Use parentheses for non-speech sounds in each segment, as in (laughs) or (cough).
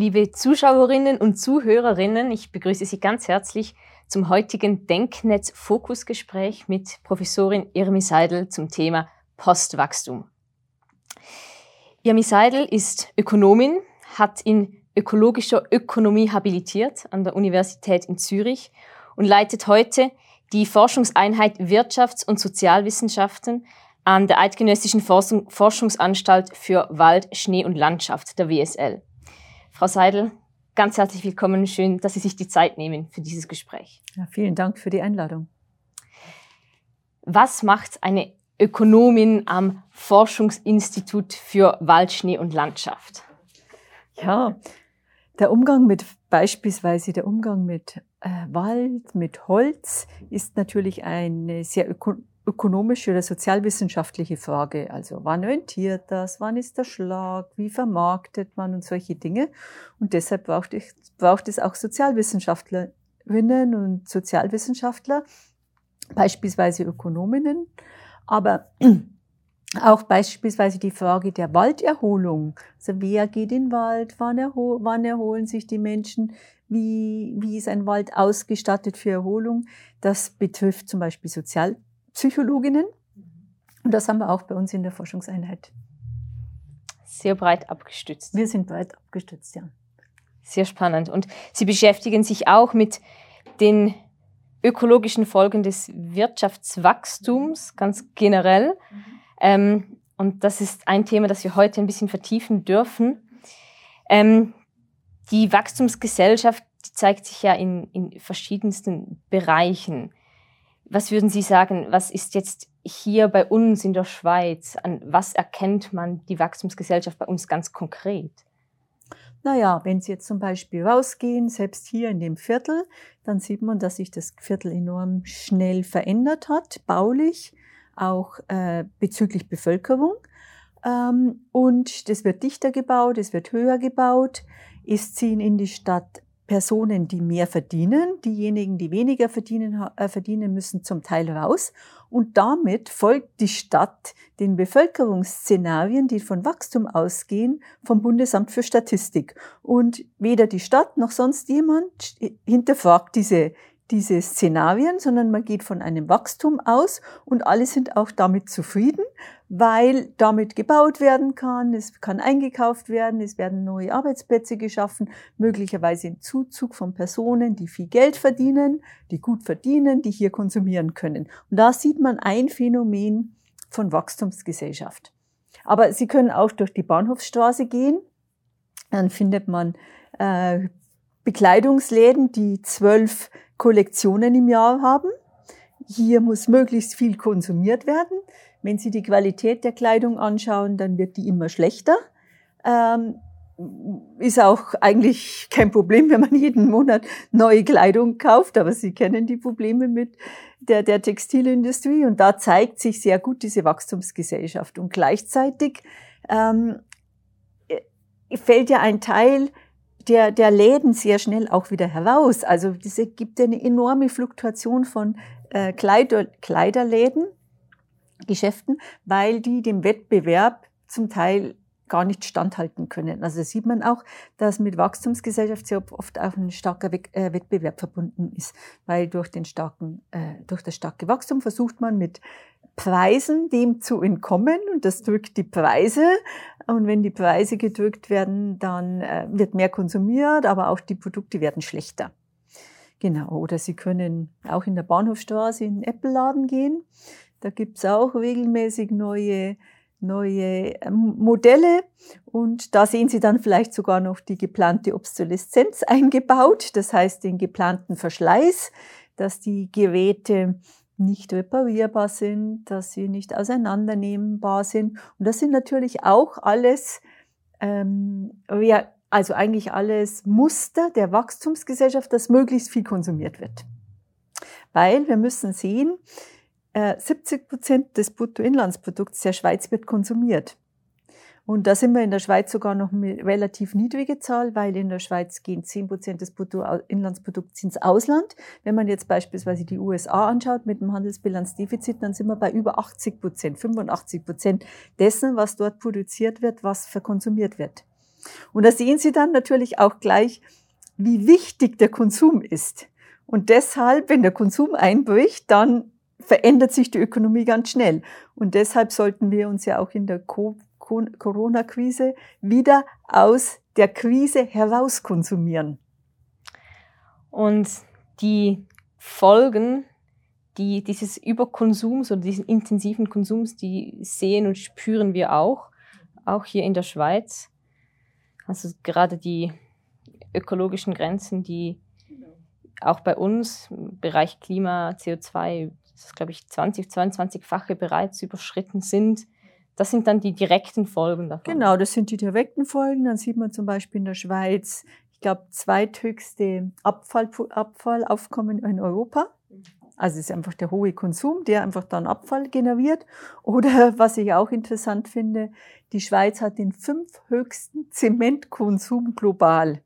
Liebe Zuschauerinnen und Zuhörerinnen, ich begrüße Sie ganz herzlich zum heutigen Denknetz-Fokusgespräch mit Professorin Irmi Seidel zum Thema Postwachstum. Irmi Seidel ist Ökonomin, hat in ökologischer Ökonomie habilitiert an der Universität in Zürich und leitet heute die Forschungseinheit Wirtschafts- und Sozialwissenschaften an der Eidgenössischen Forschungsanstalt für Wald, Schnee und Landschaft, der WSL. Frau Seidel, ganz herzlich willkommen. Schön, dass Sie sich die Zeit nehmen für dieses Gespräch. Ja, vielen Dank für die Einladung. Was macht eine Ökonomin am Forschungsinstitut für Wald, Schnee und Landschaft? Ja, der Umgang mit beispielsweise der Umgang mit äh, Wald, mit Holz ist natürlich eine sehr öko ökonomische oder sozialwissenschaftliche Frage. Also wann rentiert das, wann ist der Schlag, wie vermarktet man und solche Dinge. Und deshalb braucht es, braucht es auch Sozialwissenschaftlerinnen und Sozialwissenschaftler, beispielsweise Ökonominnen, aber (clears throat) auch beispielsweise die Frage der Walderholung. Also wer geht in den Wald, wann, erho wann erholen sich die Menschen, wie, wie ist ein Wald ausgestattet für Erholung. Das betrifft zum Beispiel Sozialpsychologinnen. Und das haben wir auch bei uns in der Forschungseinheit. Sehr breit abgestützt. Wir sind breit abgestützt, ja. Sehr spannend. Und Sie beschäftigen sich auch mit den ökologischen Folgen des Wirtschaftswachstums ganz generell. Mhm. Ähm, und das ist ein Thema, das wir heute ein bisschen vertiefen dürfen. Ähm, die Wachstumsgesellschaft die zeigt sich ja in, in verschiedensten Bereichen. Was würden Sie sagen, was ist jetzt hier bei uns in der Schweiz, an was erkennt man die Wachstumsgesellschaft bei uns ganz konkret? Naja, wenn Sie jetzt zum Beispiel rausgehen, selbst hier in dem Viertel, dann sieht man, dass sich das Viertel enorm schnell verändert hat, baulich auch äh, bezüglich Bevölkerung. Ähm, und es wird dichter gebaut, es wird höher gebaut. Es ziehen in die Stadt Personen, die mehr verdienen. Diejenigen, die weniger verdienen, äh, verdienen müssen zum Teil raus. Und damit folgt die Stadt den Bevölkerungsszenarien, die von Wachstum ausgehen, vom Bundesamt für Statistik. Und weder die Stadt noch sonst jemand hinterfragt diese, diese Szenarien, sondern man geht von einem Wachstum aus und alle sind auch damit zufrieden, weil damit gebaut werden kann, es kann eingekauft werden, es werden neue Arbeitsplätze geschaffen, möglicherweise im Zuzug von Personen, die viel Geld verdienen, die gut verdienen, die hier konsumieren können. Und da sieht man ein Phänomen von Wachstumsgesellschaft. Aber Sie können auch durch die Bahnhofsstraße gehen, dann findet man äh, Bekleidungsläden, die zwölf Kollektionen im Jahr haben. Hier muss möglichst viel konsumiert werden. Wenn Sie die Qualität der Kleidung anschauen, dann wird die immer schlechter. Ähm, ist auch eigentlich kein Problem, wenn man jeden Monat neue Kleidung kauft, aber Sie kennen die Probleme mit der, der Textilindustrie und da zeigt sich sehr gut diese Wachstumsgesellschaft. Und gleichzeitig ähm, fällt ja ein Teil der, der Läden sehr schnell auch wieder heraus. Also es gibt eine enorme Fluktuation von äh, Kleider, Kleiderläden, Geschäften, weil die dem Wettbewerb zum Teil gar nicht standhalten können. Also sieht man auch, dass mit Wachstumsgesellschaft sehr oft auch ein starker äh, Wettbewerb verbunden ist, weil durch den starken, äh, durch das starke Wachstum versucht man mit Preisen dem zu entkommen und das drückt die Preise. Und wenn die Preise gedrückt werden, dann äh, wird mehr konsumiert, aber auch die Produkte werden schlechter. Genau. Oder Sie können auch in der Bahnhofstraße in den Apple-Laden gehen. Da gibt's auch regelmäßig neue neue ähm, Modelle und da sehen Sie dann vielleicht sogar noch die geplante Obsoleszenz (laughs) eingebaut, das heißt den geplanten Verschleiß, dass die Geräte nicht reparierbar sind, dass sie nicht auseinandernehmbar sind. Und das sind natürlich auch alles, ähm, also eigentlich alles Muster der Wachstumsgesellschaft, dass möglichst viel konsumiert wird. Weil wir müssen sehen, 70 äh, Prozent des Bruttoinlandsprodukts der Schweiz wird konsumiert. Und da sind wir in der Schweiz sogar noch eine relativ niedrige Zahl, weil in der Schweiz gehen 10 Prozent des Bruttoinlandsprodukts ins Ausland. Wenn man jetzt beispielsweise die USA anschaut mit dem Handelsbilanzdefizit, dann sind wir bei über 80 Prozent, 85 Prozent dessen, was dort produziert wird, was verkonsumiert wird. Und da sehen Sie dann natürlich auch gleich, wie wichtig der Konsum ist. Und deshalb, wenn der Konsum einbricht, dann verändert sich die Ökonomie ganz schnell. Und deshalb sollten wir uns ja auch in der Corona-Krise wieder aus der Krise heraus konsumieren. Und die Folgen die, dieses Überkonsums oder diesen intensiven Konsums, die sehen und spüren wir auch, auch hier in der Schweiz. Also gerade die ökologischen Grenzen, die auch bei uns im Bereich Klima, CO2, das glaube ich, 20, 22-fache bereits überschritten sind. Das sind dann die direkten Folgen davon. Genau, das sind die direkten Folgen. Dann sieht man zum Beispiel in der Schweiz, ich glaube, zweithöchste Abfall, Abfallaufkommen in Europa. Also es ist einfach der hohe Konsum, der einfach dann Abfall generiert. Oder (laughs) was ich auch interessant finde, die Schweiz hat den fünf höchsten Zementkonsum global.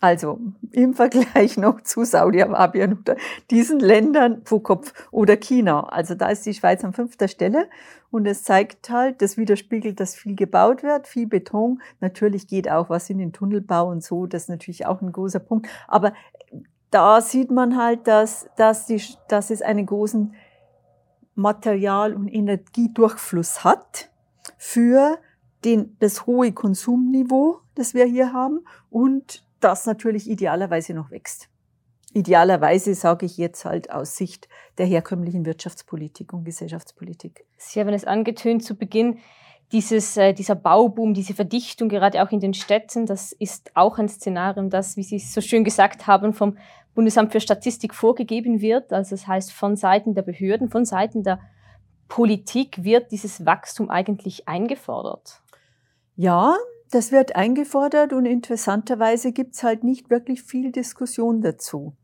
Also im Vergleich noch zu Saudi-Arabien oder diesen Ländern pro Kopf oder China. Also da ist die Schweiz an fünfter Stelle und es zeigt halt, das widerspiegelt, dass viel gebaut wird, viel Beton. Natürlich geht auch was in den Tunnelbau und so, das ist natürlich auch ein großer Punkt. Aber da sieht man halt, dass, dass, die, dass es einen großen Material- und Energiedurchfluss hat für den, das hohe Konsumniveau, das wir hier haben und das natürlich idealerweise noch wächst. Idealerweise sage ich jetzt halt aus Sicht der herkömmlichen Wirtschaftspolitik und Gesellschaftspolitik. Sie haben es angetönt zu Beginn, dieses, äh, dieser Bauboom, diese Verdichtung, gerade auch in den Städten, das ist auch ein Szenario, das, wie Sie es so schön gesagt haben, vom Bundesamt für Statistik vorgegeben wird. Also das heißt, von Seiten der Behörden, von Seiten der Politik wird dieses Wachstum eigentlich eingefordert. Ja, das wird eingefordert und interessanterweise gibt's halt nicht wirklich viel Diskussion dazu.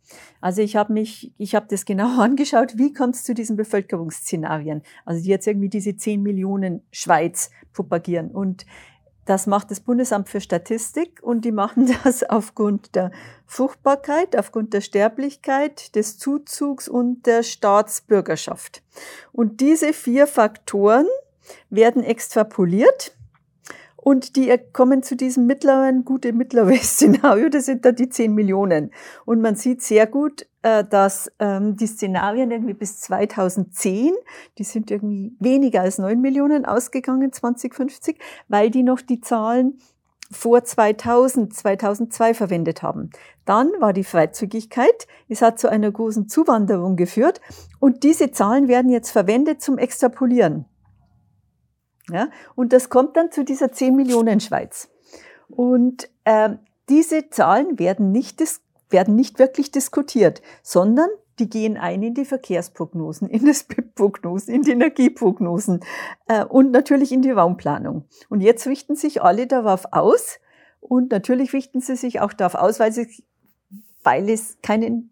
Also ich habe mich, ich habe das genau (laughs) angeschaut, wie kommt es zu diesen Bevölkerungsszenarien, also die jetzt irgendwie diese 10 Millionen Schweiz propagieren. Und das macht das Bundesamt für Statistik und die machen (laughs) das aufgrund der Fruchtbarkeit, aufgrund der Sterblichkeit, des Zuzugs und der Staatsbürgerschaft. Und diese vier Faktoren werden extrapoliert und die kommen zu diesem mittleren, gute mittlere Szenario, das sind da die 10 Millionen. Und man sieht sehr gut, äh, dass ähm, die Szenarien irgendwie bis 2010, die sind irgendwie weniger als 9 Millionen ausgegangen, 2050, weil die noch die Zahlen vor 2000, 2002 verwendet haben. Dann war die Freizügigkeit. Es hat zu einer großen Zuwanderung geführt. Und diese Zahlen werden jetzt verwendet zum Extrapolieren. Ja? Und das kommt dann zu dieser 10 Millionen Schweiz. Und äh, diese Zahlen werden nicht, werden nicht wirklich diskutiert, sondern die gehen ein in die Verkehrsprognosen, in das BIP-Prognosen, in die Energieprognosen äh, und natürlich in die Raumplanung. Und jetzt richten sich alle darauf aus und natürlich richten sie sich auch darauf aus, weil, sie, weil es keinen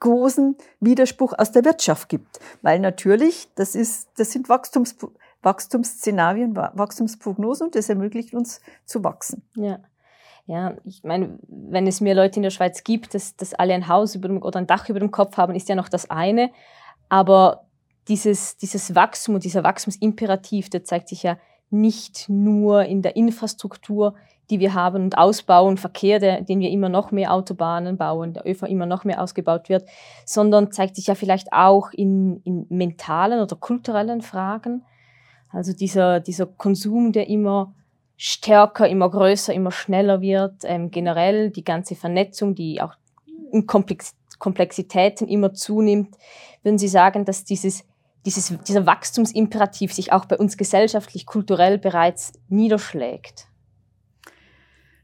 großen Widerspruch aus der Wirtschaft gibt. Weil natürlich, das, ist, das sind Wachstums, Wachstumsszenarien, Wachstumsprognosen und das ermöglicht uns zu wachsen. Ja. Ja, ich meine, wenn es mehr Leute in der Schweiz gibt, dass, dass alle ein Haus über dem, oder ein Dach über dem Kopf haben, ist ja noch das eine. Aber dieses, dieses Wachstum und dieser Wachstumsimperativ, der zeigt sich ja nicht nur in der Infrastruktur, die wir haben und ausbauen, Verkehr, der, den wir immer noch mehr Autobahnen bauen, der ÖV immer noch mehr ausgebaut wird, sondern zeigt sich ja vielleicht auch in, in mentalen oder kulturellen Fragen. Also dieser, dieser Konsum, der immer stärker, immer größer, immer schneller wird, ähm, generell die ganze Vernetzung, die auch in Komplex Komplexitäten immer zunimmt, würden Sie sagen, dass dieses, dieses, dieser Wachstumsimperativ sich auch bei uns gesellschaftlich, kulturell bereits niederschlägt?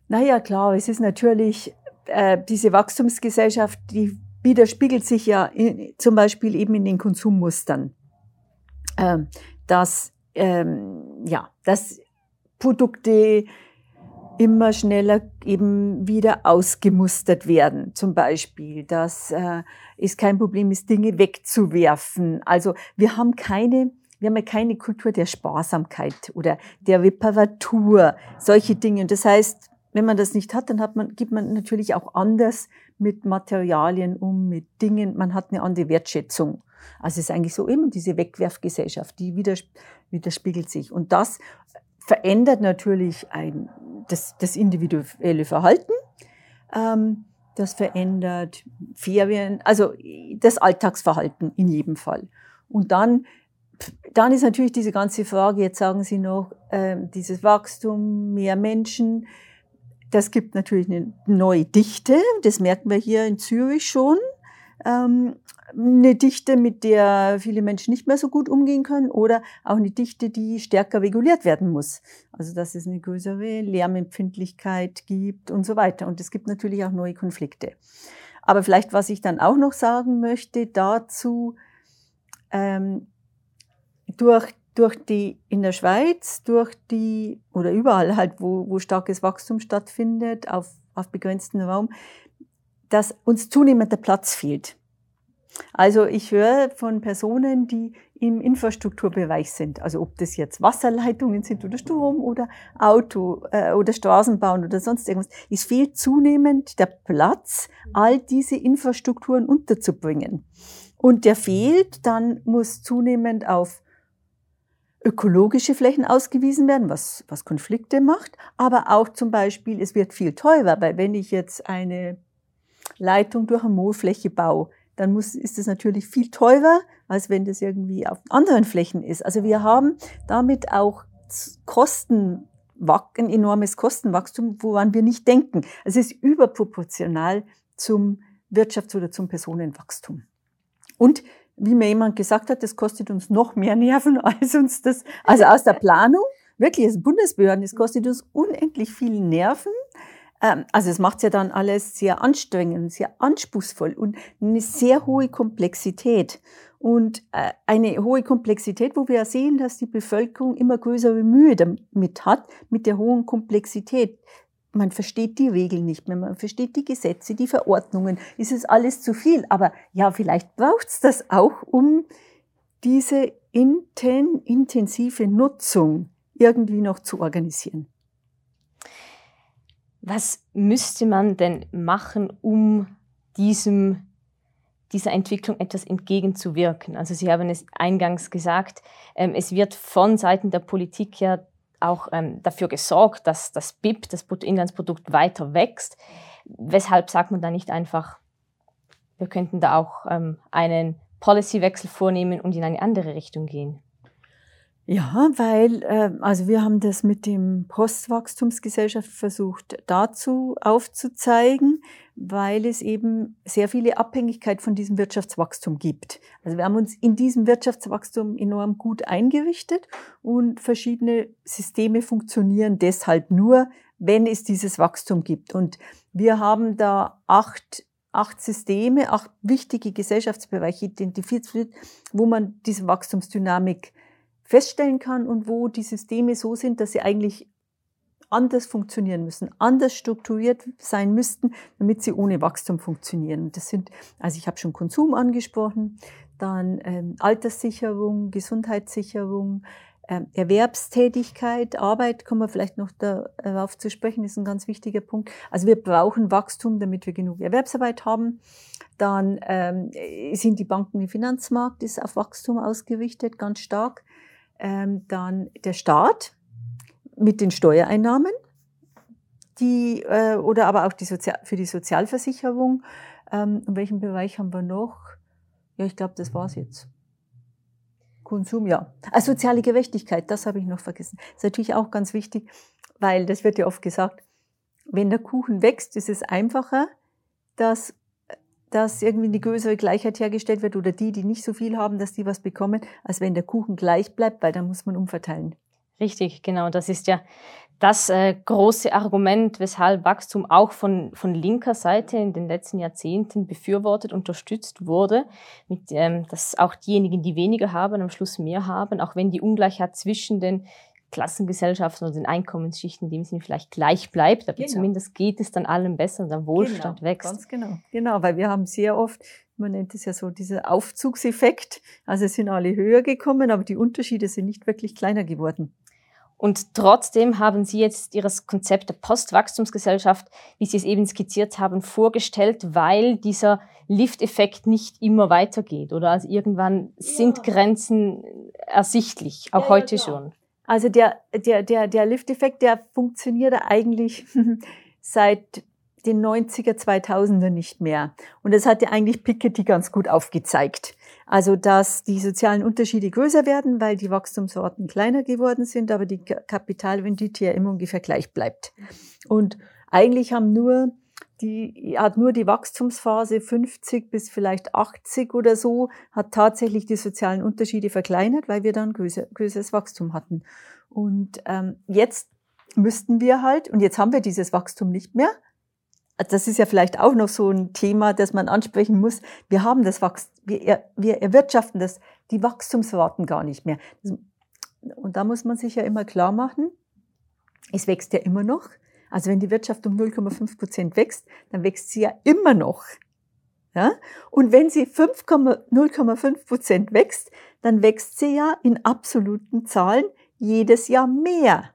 Naja, klar, es ist natürlich äh, diese Wachstumsgesellschaft, die widerspiegelt sich ja in, zum Beispiel eben in den Konsummustern. Äh, dass ähm, ja, dass Produkte immer schneller eben wieder ausgemustert werden. Zum Beispiel, dass äh, es kein Problem ist, Dinge wegzuwerfen. Also wir haben keine, wir haben ja keine Kultur der Sparsamkeit oder der Reparatur, solche Dinge. Und das heißt, wenn man das nicht hat, dann hat man, gibt man natürlich auch anders mit Materialien um, mit Dingen. Man hat eine andere Wertschätzung. Also es ist eigentlich so eben diese Wegwerfgesellschaft, die widerspiegelt sich. Und das verändert natürlich ein, das, das individuelle Verhalten. Ähm, das verändert Ferien, also das Alltagsverhalten in jedem Fall. Und dann, dann ist natürlich diese ganze Frage, jetzt sagen Sie noch, äh, dieses Wachstum, mehr Menschen, das gibt natürlich eine neue Dichte, das merken wir hier in Zürich schon. Ähm, eine Dichte, mit der viele Menschen nicht mehr so gut umgehen können oder auch eine Dichte, die stärker reguliert werden muss. Also dass es eine größere Lärmempfindlichkeit gibt und so weiter. Und es gibt natürlich auch neue Konflikte. Aber vielleicht, was ich dann auch noch sagen möchte dazu, ähm, durch, durch die, in der Schweiz, durch die, oder überall halt, wo, wo starkes Wachstum stattfindet, auf, auf begrenztem Raum, dass uns zunehmend der Platz fehlt. Also ich höre von Personen, die im Infrastrukturbereich sind, also ob das jetzt Wasserleitungen sind oder Strom oder Auto äh, oder Straßenbahn oder sonst irgendwas. Es fehlt zunehmend der Platz, all diese Infrastrukturen unterzubringen. Und der fehlt, dann muss zunehmend auf ökologische Flächen ausgewiesen werden, was, was Konflikte macht, aber auch zum Beispiel, es wird viel teurer, weil wenn ich jetzt eine Leitung durch eine Moorfläche baue, dann muss, ist es natürlich viel teurer, als wenn das irgendwie auf anderen Flächen ist. Also wir haben damit auch Kosten, ein enormes Kostenwachstum, woran wir nicht denken. Es ist überproportional zum Wirtschafts- oder zum Personenwachstum. Und wie mir jemand gesagt hat, das kostet uns noch mehr Nerven (laughs) als uns das, also aus der Planung, wirklich, als Bundesbehörden, es kostet uns unendlich viel Nerven, ähm, also es macht ja dann alles sehr anstrengend, sehr anspruchsvoll und eine sehr hohe Komplexität. Und äh, eine hohe Komplexität, wo wir ja sehen, dass die Bevölkerung immer größere Mühe damit hat, mit der hohen Komplexität. Man versteht die Regeln nicht mehr, man versteht die Gesetze, die Verordnungen. Ist es alles zu viel? Aber ja, vielleicht braucht's das auch, um diese inten, intensive Nutzung irgendwie noch zu organisieren. Was müsste man denn machen, um diesem, dieser Entwicklung etwas entgegenzuwirken? Also Sie haben es eingangs gesagt, ähm, es wird von Seiten der Politik ja auch ähm, dafür gesorgt, dass das BIP, das Bruttoinlandsprodukt, weiter wächst. Weshalb sagt man da nicht einfach, wir könnten da auch ähm, einen Policywechsel vornehmen und in eine andere Richtung gehen? Ja, weil, äh, also wir haben das mit dem Postwachstumsgesellschaft versucht dazu aufzuzeigen, weil es eben sehr viele Abhängigkeit von diesem Wirtschaftswachstum gibt. Also wir haben uns in diesem Wirtschaftswachstum enorm gut eingerichtet und verschiedene Systeme funktionieren deshalb nur, wenn es dieses Wachstum gibt. Und wir haben da acht acht Systeme, acht wichtige Gesellschaftsbereiche identifiziert, wo man diese Wachstumsdynamik feststellen kann und wo die Systeme so sind, dass sie eigentlich anders funktionieren müssen, anders strukturiert sein müssten, damit sie ohne Wachstum funktionieren. Das sind, also ich habe schon Konsum angesprochen, dann ähm, Alterssicherung, Gesundheitssicherung, ähm, Erwerbstätigkeit, Arbeit, kommen wir vielleicht noch darauf zu sprechen, ist ein ganz wichtiger Punkt. Also wir brauchen Wachstum, damit wir genug Erwerbsarbeit haben. Dann ähm, sind die Banken im Finanzmarkt, ist auf Wachstum ausgerichtet, ganz stark ähm, dann der Staat mit den Steuereinnahmen, die, äh, oder aber auch die Sozial für die Sozialversicherung. Ähm, in welchem Bereich haben wir noch? Ja, ich glaube, das war's jetzt. Konsum, ja. Also soziale Gerechtigkeit, das habe ich noch vergessen. Das ist natürlich auch ganz wichtig, weil das wird ja oft gesagt, wenn der Kuchen wächst, ist es einfacher, dass dass irgendwie eine größere Gleichheit hergestellt wird oder die, die nicht so viel haben, dass die was bekommen, als wenn der Kuchen gleich bleibt, weil dann muss man umverteilen. Richtig, genau. Das ist ja das äh, große Argument, weshalb Wachstum auch von, von linker Seite in den letzten Jahrzehnten befürwortet, unterstützt wurde, mit, ähm, dass auch diejenigen, die weniger haben, am Schluss mehr haben, auch wenn die Ungleichheit zwischen den Klassengesellschaften oder den Einkommensschichten in dem Sinne vielleicht gleich bleibt, aber genau. zumindest geht es dann allen besser und der Wohlstand genau, wächst. Ganz genau, genau, weil wir haben sehr oft, man nennt es ja so dieser Aufzugseffekt, also es sind alle höher gekommen, aber die Unterschiede sind nicht wirklich kleiner geworden. Und trotzdem haben Sie jetzt Ihres Konzept der Postwachstumsgesellschaft, wie Sie es eben skizziert haben, vorgestellt, weil dieser Lift-Effekt nicht immer weitergeht. Oder also irgendwann ja. sind Grenzen ersichtlich, auch ja, heute ja, schon. Also der, der, der, der Lift-Effekt, der funktioniert eigentlich (laughs) seit den 90er, 2000er nicht mehr. Und das hat ja eigentlich Piketty ganz gut aufgezeigt. Also, dass die sozialen Unterschiede größer werden, weil die Wachstumsorten kleiner geworden sind, aber die Kapitalrendite ja immer ungefähr gleich bleibt. Und eigentlich haben nur die hat nur die Wachstumsphase 50 bis vielleicht 80 oder so, hat tatsächlich die sozialen Unterschiede verkleinert, weil wir dann größer, größeres Wachstum hatten. Und ähm, jetzt müssten wir halt, und jetzt haben wir dieses Wachstum nicht mehr, das ist ja vielleicht auch noch so ein Thema, das man ansprechen muss. Wir haben das Wachstum, wir, wir erwirtschaften das, die Wachstumsraten gar nicht mehr. Und da muss man sich ja immer klar machen, es wächst ja immer noch. Also wenn die Wirtschaft um 0,5 Prozent wächst, dann wächst sie ja immer noch. Ja? Und wenn sie 0,5 Prozent wächst, dann wächst sie ja in absoluten Zahlen jedes Jahr mehr.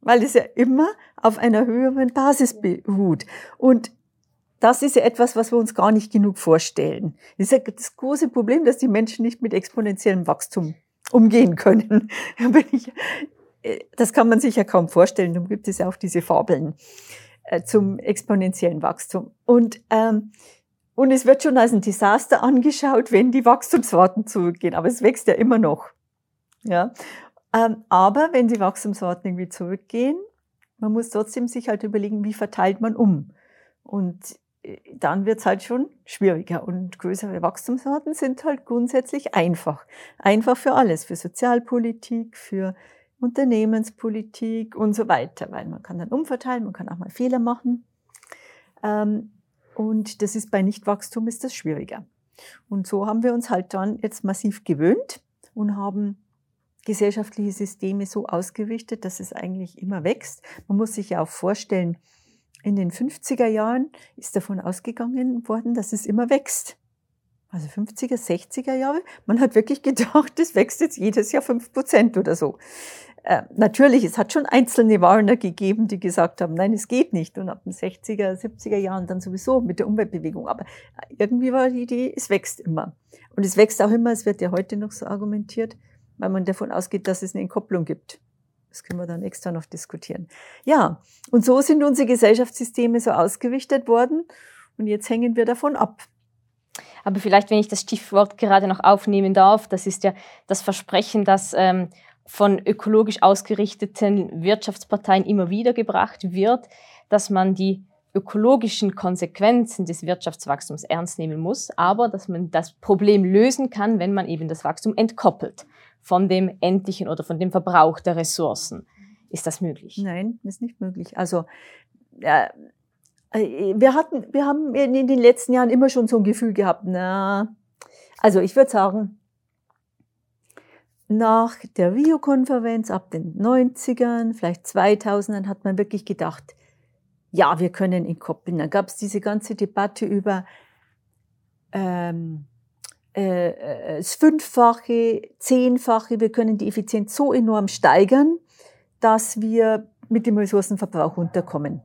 Weil es ja immer auf einer höheren Basis beruht. Und das ist ja etwas, was wir uns gar nicht genug vorstellen. Das ist ja das große Problem, dass die Menschen nicht mit exponentiellem Wachstum umgehen können. (laughs) Äh, das kann man sich ja kaum vorstellen. Darum gibt es ja auch diese Fabeln äh, zum exponentiellen Wachstum. Und, ähm, und es wird schon als ein Desaster angeschaut, wenn die Wachstumsraten zurückgehen. Aber es wächst ja immer noch. Ja. Ähm, aber wenn die Wachstumsraten irgendwie zurückgehen, man muss trotzdem sich halt überlegen, wie verteilt man um. Und äh, dann wird es halt schon schwieriger. Und größere Wachstumsraten sind halt grundsätzlich einfach. Einfach für alles, für Sozialpolitik, für Unternehmenspolitik und so weiter, weil man kann dann umverteilen, man kann auch mal Fehler machen. Ähm, und das ist bei Nichtwachstum ist das schwieriger. Und so haben wir uns halt dann jetzt massiv gewöhnt und haben gesellschaftliche Systeme so ausgerichtet, dass es eigentlich immer wächst. Man muss sich ja auch vorstellen, in den 50er Jahren ist davon ausgegangen worden, dass es immer wächst. Also 50er, 60er Jahre. Man hat wirklich gedacht, es wächst jetzt jedes Jahr fünf Prozent oder so. Äh, natürlich, es hat schon einzelne Warner gegeben, die gesagt haben, nein, es geht nicht. Und ab den 60er, 70er Jahren dann sowieso mit der Umweltbewegung. Aber irgendwie war die Idee, es wächst immer. Und es wächst auch immer, es wird ja heute noch so argumentiert, weil man davon ausgeht, dass es eine Entkopplung gibt. Das können wir dann extra noch diskutieren. Ja, und so sind unsere Gesellschaftssysteme so ausgerichtet worden. Und jetzt hängen wir davon ab. Aber vielleicht, wenn ich das Stichwort gerade noch aufnehmen darf, das ist ja das Versprechen, dass ähm, von ökologisch ausgerichteten Wirtschaftsparteien immer wieder gebracht wird, dass man die ökologischen Konsequenzen des Wirtschaftswachstums ernst nehmen muss, aber dass man das Problem lösen kann, wenn man eben das Wachstum entkoppelt von dem endlichen oder von dem Verbrauch der Ressourcen. Ist das möglich? Nein, ist nicht möglich. Also äh, wir hatten, wir haben in den letzten Jahren immer schon so ein Gefühl gehabt, na, also ich würde sagen, nach der Rio-Konferenz ab den 90ern, vielleicht 2000ern, hat man wirklich gedacht, ja, wir können ihn koppeln. Dann gab es diese ganze Debatte über ähm, äh, äh, das Fünffache, Zehnfache. Wir können die Effizienz so enorm steigern, dass wir mit dem Ressourcenverbrauch runterkommen.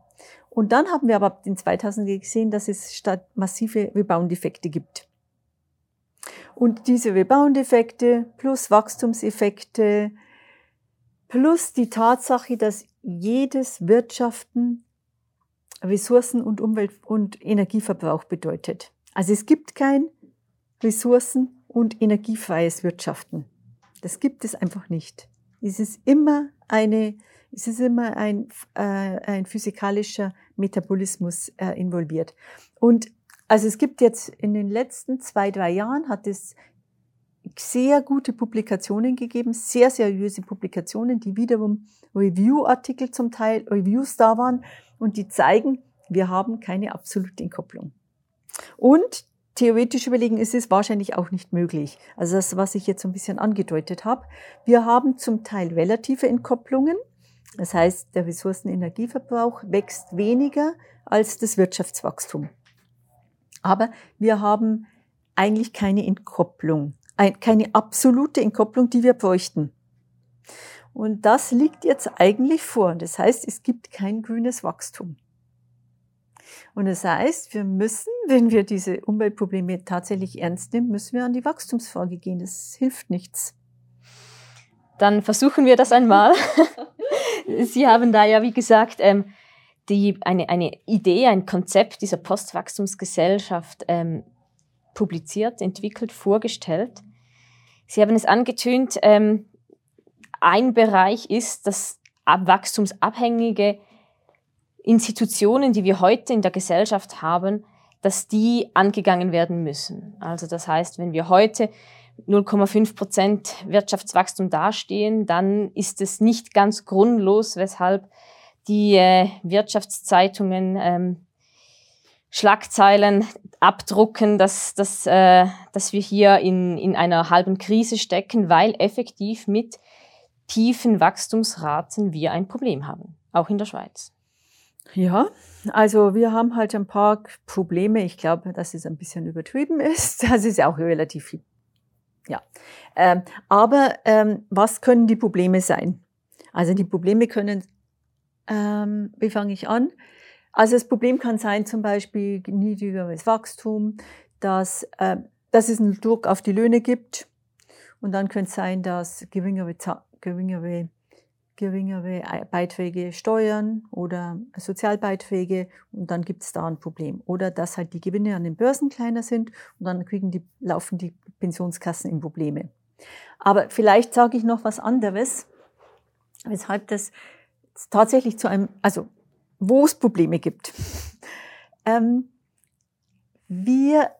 Und dann haben wir aber ab den 2000er gesehen, dass es statt massive Rebound-Effekte gibt. Und diese Rebound-Effekte plus Wachstumseffekte plus die Tatsache, dass jedes Wirtschaften Ressourcen- und Umwelt- und Energieverbrauch bedeutet. Also es gibt kein ressourcen- und energiefreies Wirtschaften. Das gibt es einfach nicht. Es ist immer eine, es ist immer ein, äh, ein physikalischer Metabolismus äh, involviert. Und also es gibt jetzt in den letzten zwei, drei Jahren hat es sehr gute Publikationen gegeben, sehr seriöse Publikationen, die wiederum Review-Artikel zum Teil, Reviews da waren und die zeigen, wir haben keine absolute Entkopplung. Und theoretisch überlegen ist es wahrscheinlich auch nicht möglich. Also das, was ich jetzt so ein bisschen angedeutet habe. Wir haben zum Teil relative Entkopplungen. Das heißt, der Ressourcenenergieverbrauch wächst weniger als das Wirtschaftswachstum. Aber wir haben eigentlich keine Entkopplung, keine absolute Entkopplung, die wir bräuchten. Und das liegt jetzt eigentlich vor. Das heißt, es gibt kein grünes Wachstum. Und das heißt, wir müssen, wenn wir diese Umweltprobleme tatsächlich ernst nehmen, müssen wir an die Wachstumsfrage gehen. Das hilft nichts. dann versuchen wir das einmal. (laughs) Sie haben da ja, wie gesagt, ähm, die, eine, eine Idee, ein Konzept dieser Postwachstumsgesellschaft ähm, publiziert, entwickelt, vorgestellt. Sie haben es angetönt, ähm, ein Bereich ist, dass wachstumsabhängige Institutionen, die wir heute in der Gesellschaft haben, dass die angegangen werden müssen. Also das heißt, wenn wir heute 0,5 Prozent Wirtschaftswachstum dastehen, dann ist es nicht ganz grundlos, weshalb die äh, Wirtschaftszeitungen ähm, Schlagzeilen abdrucken, dass, dass, äh, dass wir hier in, in einer halben Krise stecken, weil effektiv mit tiefen Wachstumsraten wir ein Problem haben, auch in der Schweiz. Ja, also wir haben halt ein paar Probleme. Ich glaube, dass es ein bisschen übertrieben ist. (laughs) Das ist ja auch relativ viel. Ja, ähm, aber ähm, was können die Probleme sein? Also die Probleme können, ähm, wie fange ich an? Also das Problem kann sein zum Beispiel niedrigeres Wachstum, dass, äh, dass es einen Druck auf die Löhne gibt. Und dann könnte es sein, dass geringere, geringere geringere Beiträge Steuern oder Sozialbeiträge und dann gibt es da ein Problem. Oder dass halt die Gewinne an den Börsen kleiner sind und dann kriegen die, laufen die Pensionskassen in Probleme. Aber vielleicht sage ich noch was anderes, weshalb das tatsächlich zu einem, also wo es Probleme gibt. (laughs) Ähm, wir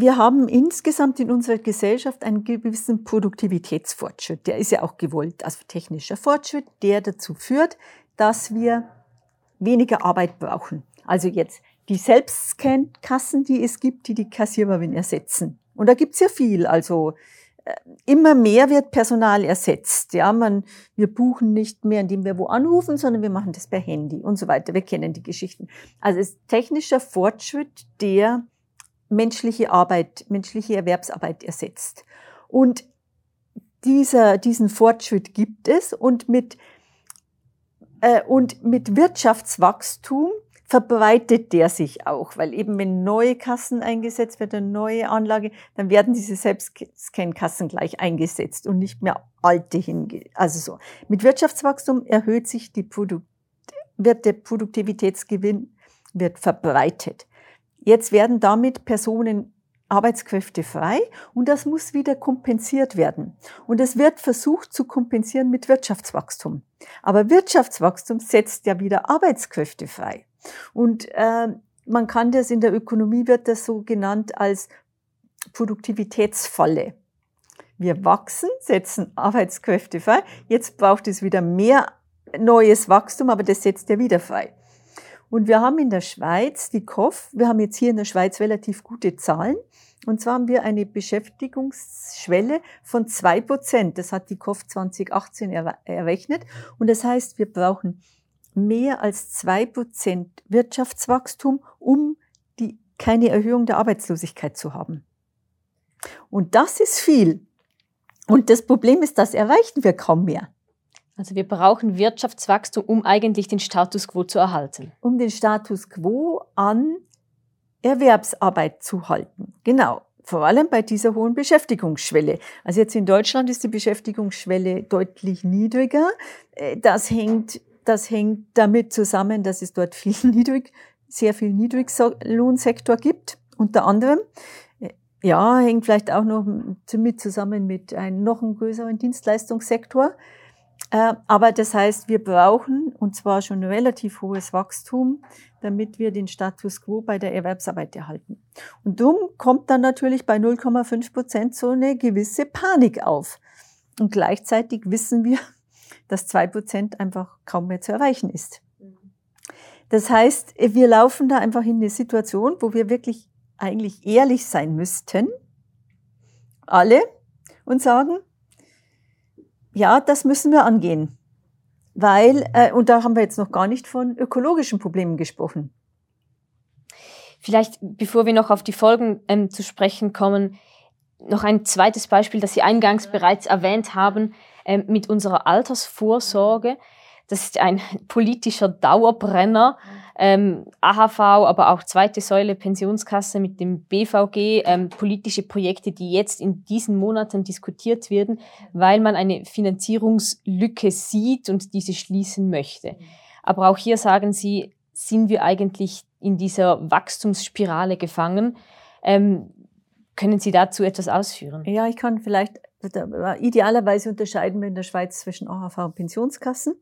wir haben insgesamt in unserer Gesellschaft einen gewissen Produktivitätsfortschritt. Der ist ja auch gewollt, also technischer Fortschritt, der dazu führt, dass wir weniger Arbeit brauchen. Also jetzt die Selbstscan-Kassen, die es gibt, die die Kassiererin ersetzen. Und da gibt's ja viel. Also immer mehr wird Personal ersetzt. Ja, man, wir buchen nicht mehr, indem wir wo anrufen, sondern wir machen das per Handy und so weiter. Wir kennen die Geschichten. Also es ist technischer Fortschritt, der menschliche Arbeit, menschliche Erwerbsarbeit ersetzt. Und dieser, diesen Fortschritt gibt es und mit, äh, und mit Wirtschaftswachstum verbreitet der sich auch, weil eben wenn neue Kassen eingesetzt wird, eine neue Anlage, dann werden diese Selbstscan-Kassen gleich eingesetzt und nicht mehr alte hinge. Also so. Mit Wirtschaftswachstum erhöht sich die Produkt, wird der Produktivitätsgewinn wird verbreitet. Jetzt werden damit Personen Arbeitskräfte frei und das muss wieder kompensiert werden. Und es wird versucht zu kompensieren mit Wirtschaftswachstum. Aber Wirtschaftswachstum setzt ja wieder Arbeitskräfte frei. Und äh, man kann das in der Ökonomie wird das so genannt als Produktivitätsfalle. Wir wachsen, setzen Arbeitskräfte frei. Jetzt braucht es wieder mehr neues Wachstum, aber das setzt ja wieder frei. Und wir haben in der Schweiz die KOF, wir haben jetzt hier in der Schweiz relativ gute Zahlen. Und zwar haben wir eine Beschäftigungsschwelle von zwei Prozent. Das hat die KOF 2018 errechnet. Und das heißt, wir brauchen mehr als zwei Prozent Wirtschaftswachstum, um die, keine Erhöhung der Arbeitslosigkeit zu haben. Und das ist viel. Und das Problem ist, das erreichen wir kaum mehr. Also wir brauchen Wirtschaftswachstum, um eigentlich den Status quo zu erhalten. Um den Status quo an Erwerbsarbeit zu halten. Genau. Vor allem bei dieser hohen Beschäftigungsschwelle. Also jetzt in Deutschland ist die Beschäftigungsschwelle deutlich niedriger. Äh, das hängt, das hängt damit zusammen, dass es dort viel (laughs) niedrig, sehr viel Niedriglohnsektor gibt, unter anderem. Äh, ja, hängt vielleicht auch noch mit zusammen mit einem noch einem größeren Dienstleistungssektor. Äh, aber das heißt, wir brauchen, und zwar schon relativ hohes Wachstum, damit wir den Status quo bei der Erwerbsarbeit erhalten. Und darum kommt dann natürlich bei 0,5 Prozent so eine gewisse Panik auf. Und gleichzeitig wissen wir, dass zwei Prozent einfach kaum mehr zu erreichen ist. Das heißt, wir laufen da einfach in eine Situation, wo wir wirklich eigentlich ehrlich sein müssten, alle, und sagen, ja, das müssen wir angehen. Weil, äh, und da haben wir jetzt noch gar nicht von ökologischen Problemen gesprochen. Vielleicht, bevor wir noch auf die Folgen ähm, zu sprechen kommen, noch ein zweites Beispiel, das Sie eingangs bereits erwähnt haben, ähm, mit unserer Altersvorsorge. Das ist ein politischer Dauerbrenner. ähm, AHV, aber auch zweite Säule Pensionskasse mit dem BVG, ähm, politische Projekte, die jetzt in diesen Monaten diskutiert werden, weil man eine Finanzierungslücke sieht und diese schließen möchte. Aber auch hier sagen Sie, sind wir eigentlich in dieser Wachstumsspirale gefangen? Ähm, können Sie dazu etwas ausführen? Ja, ich kann vielleicht, idealerweise unterscheiden wir in der Schweiz zwischen AHV und Pensionskassen.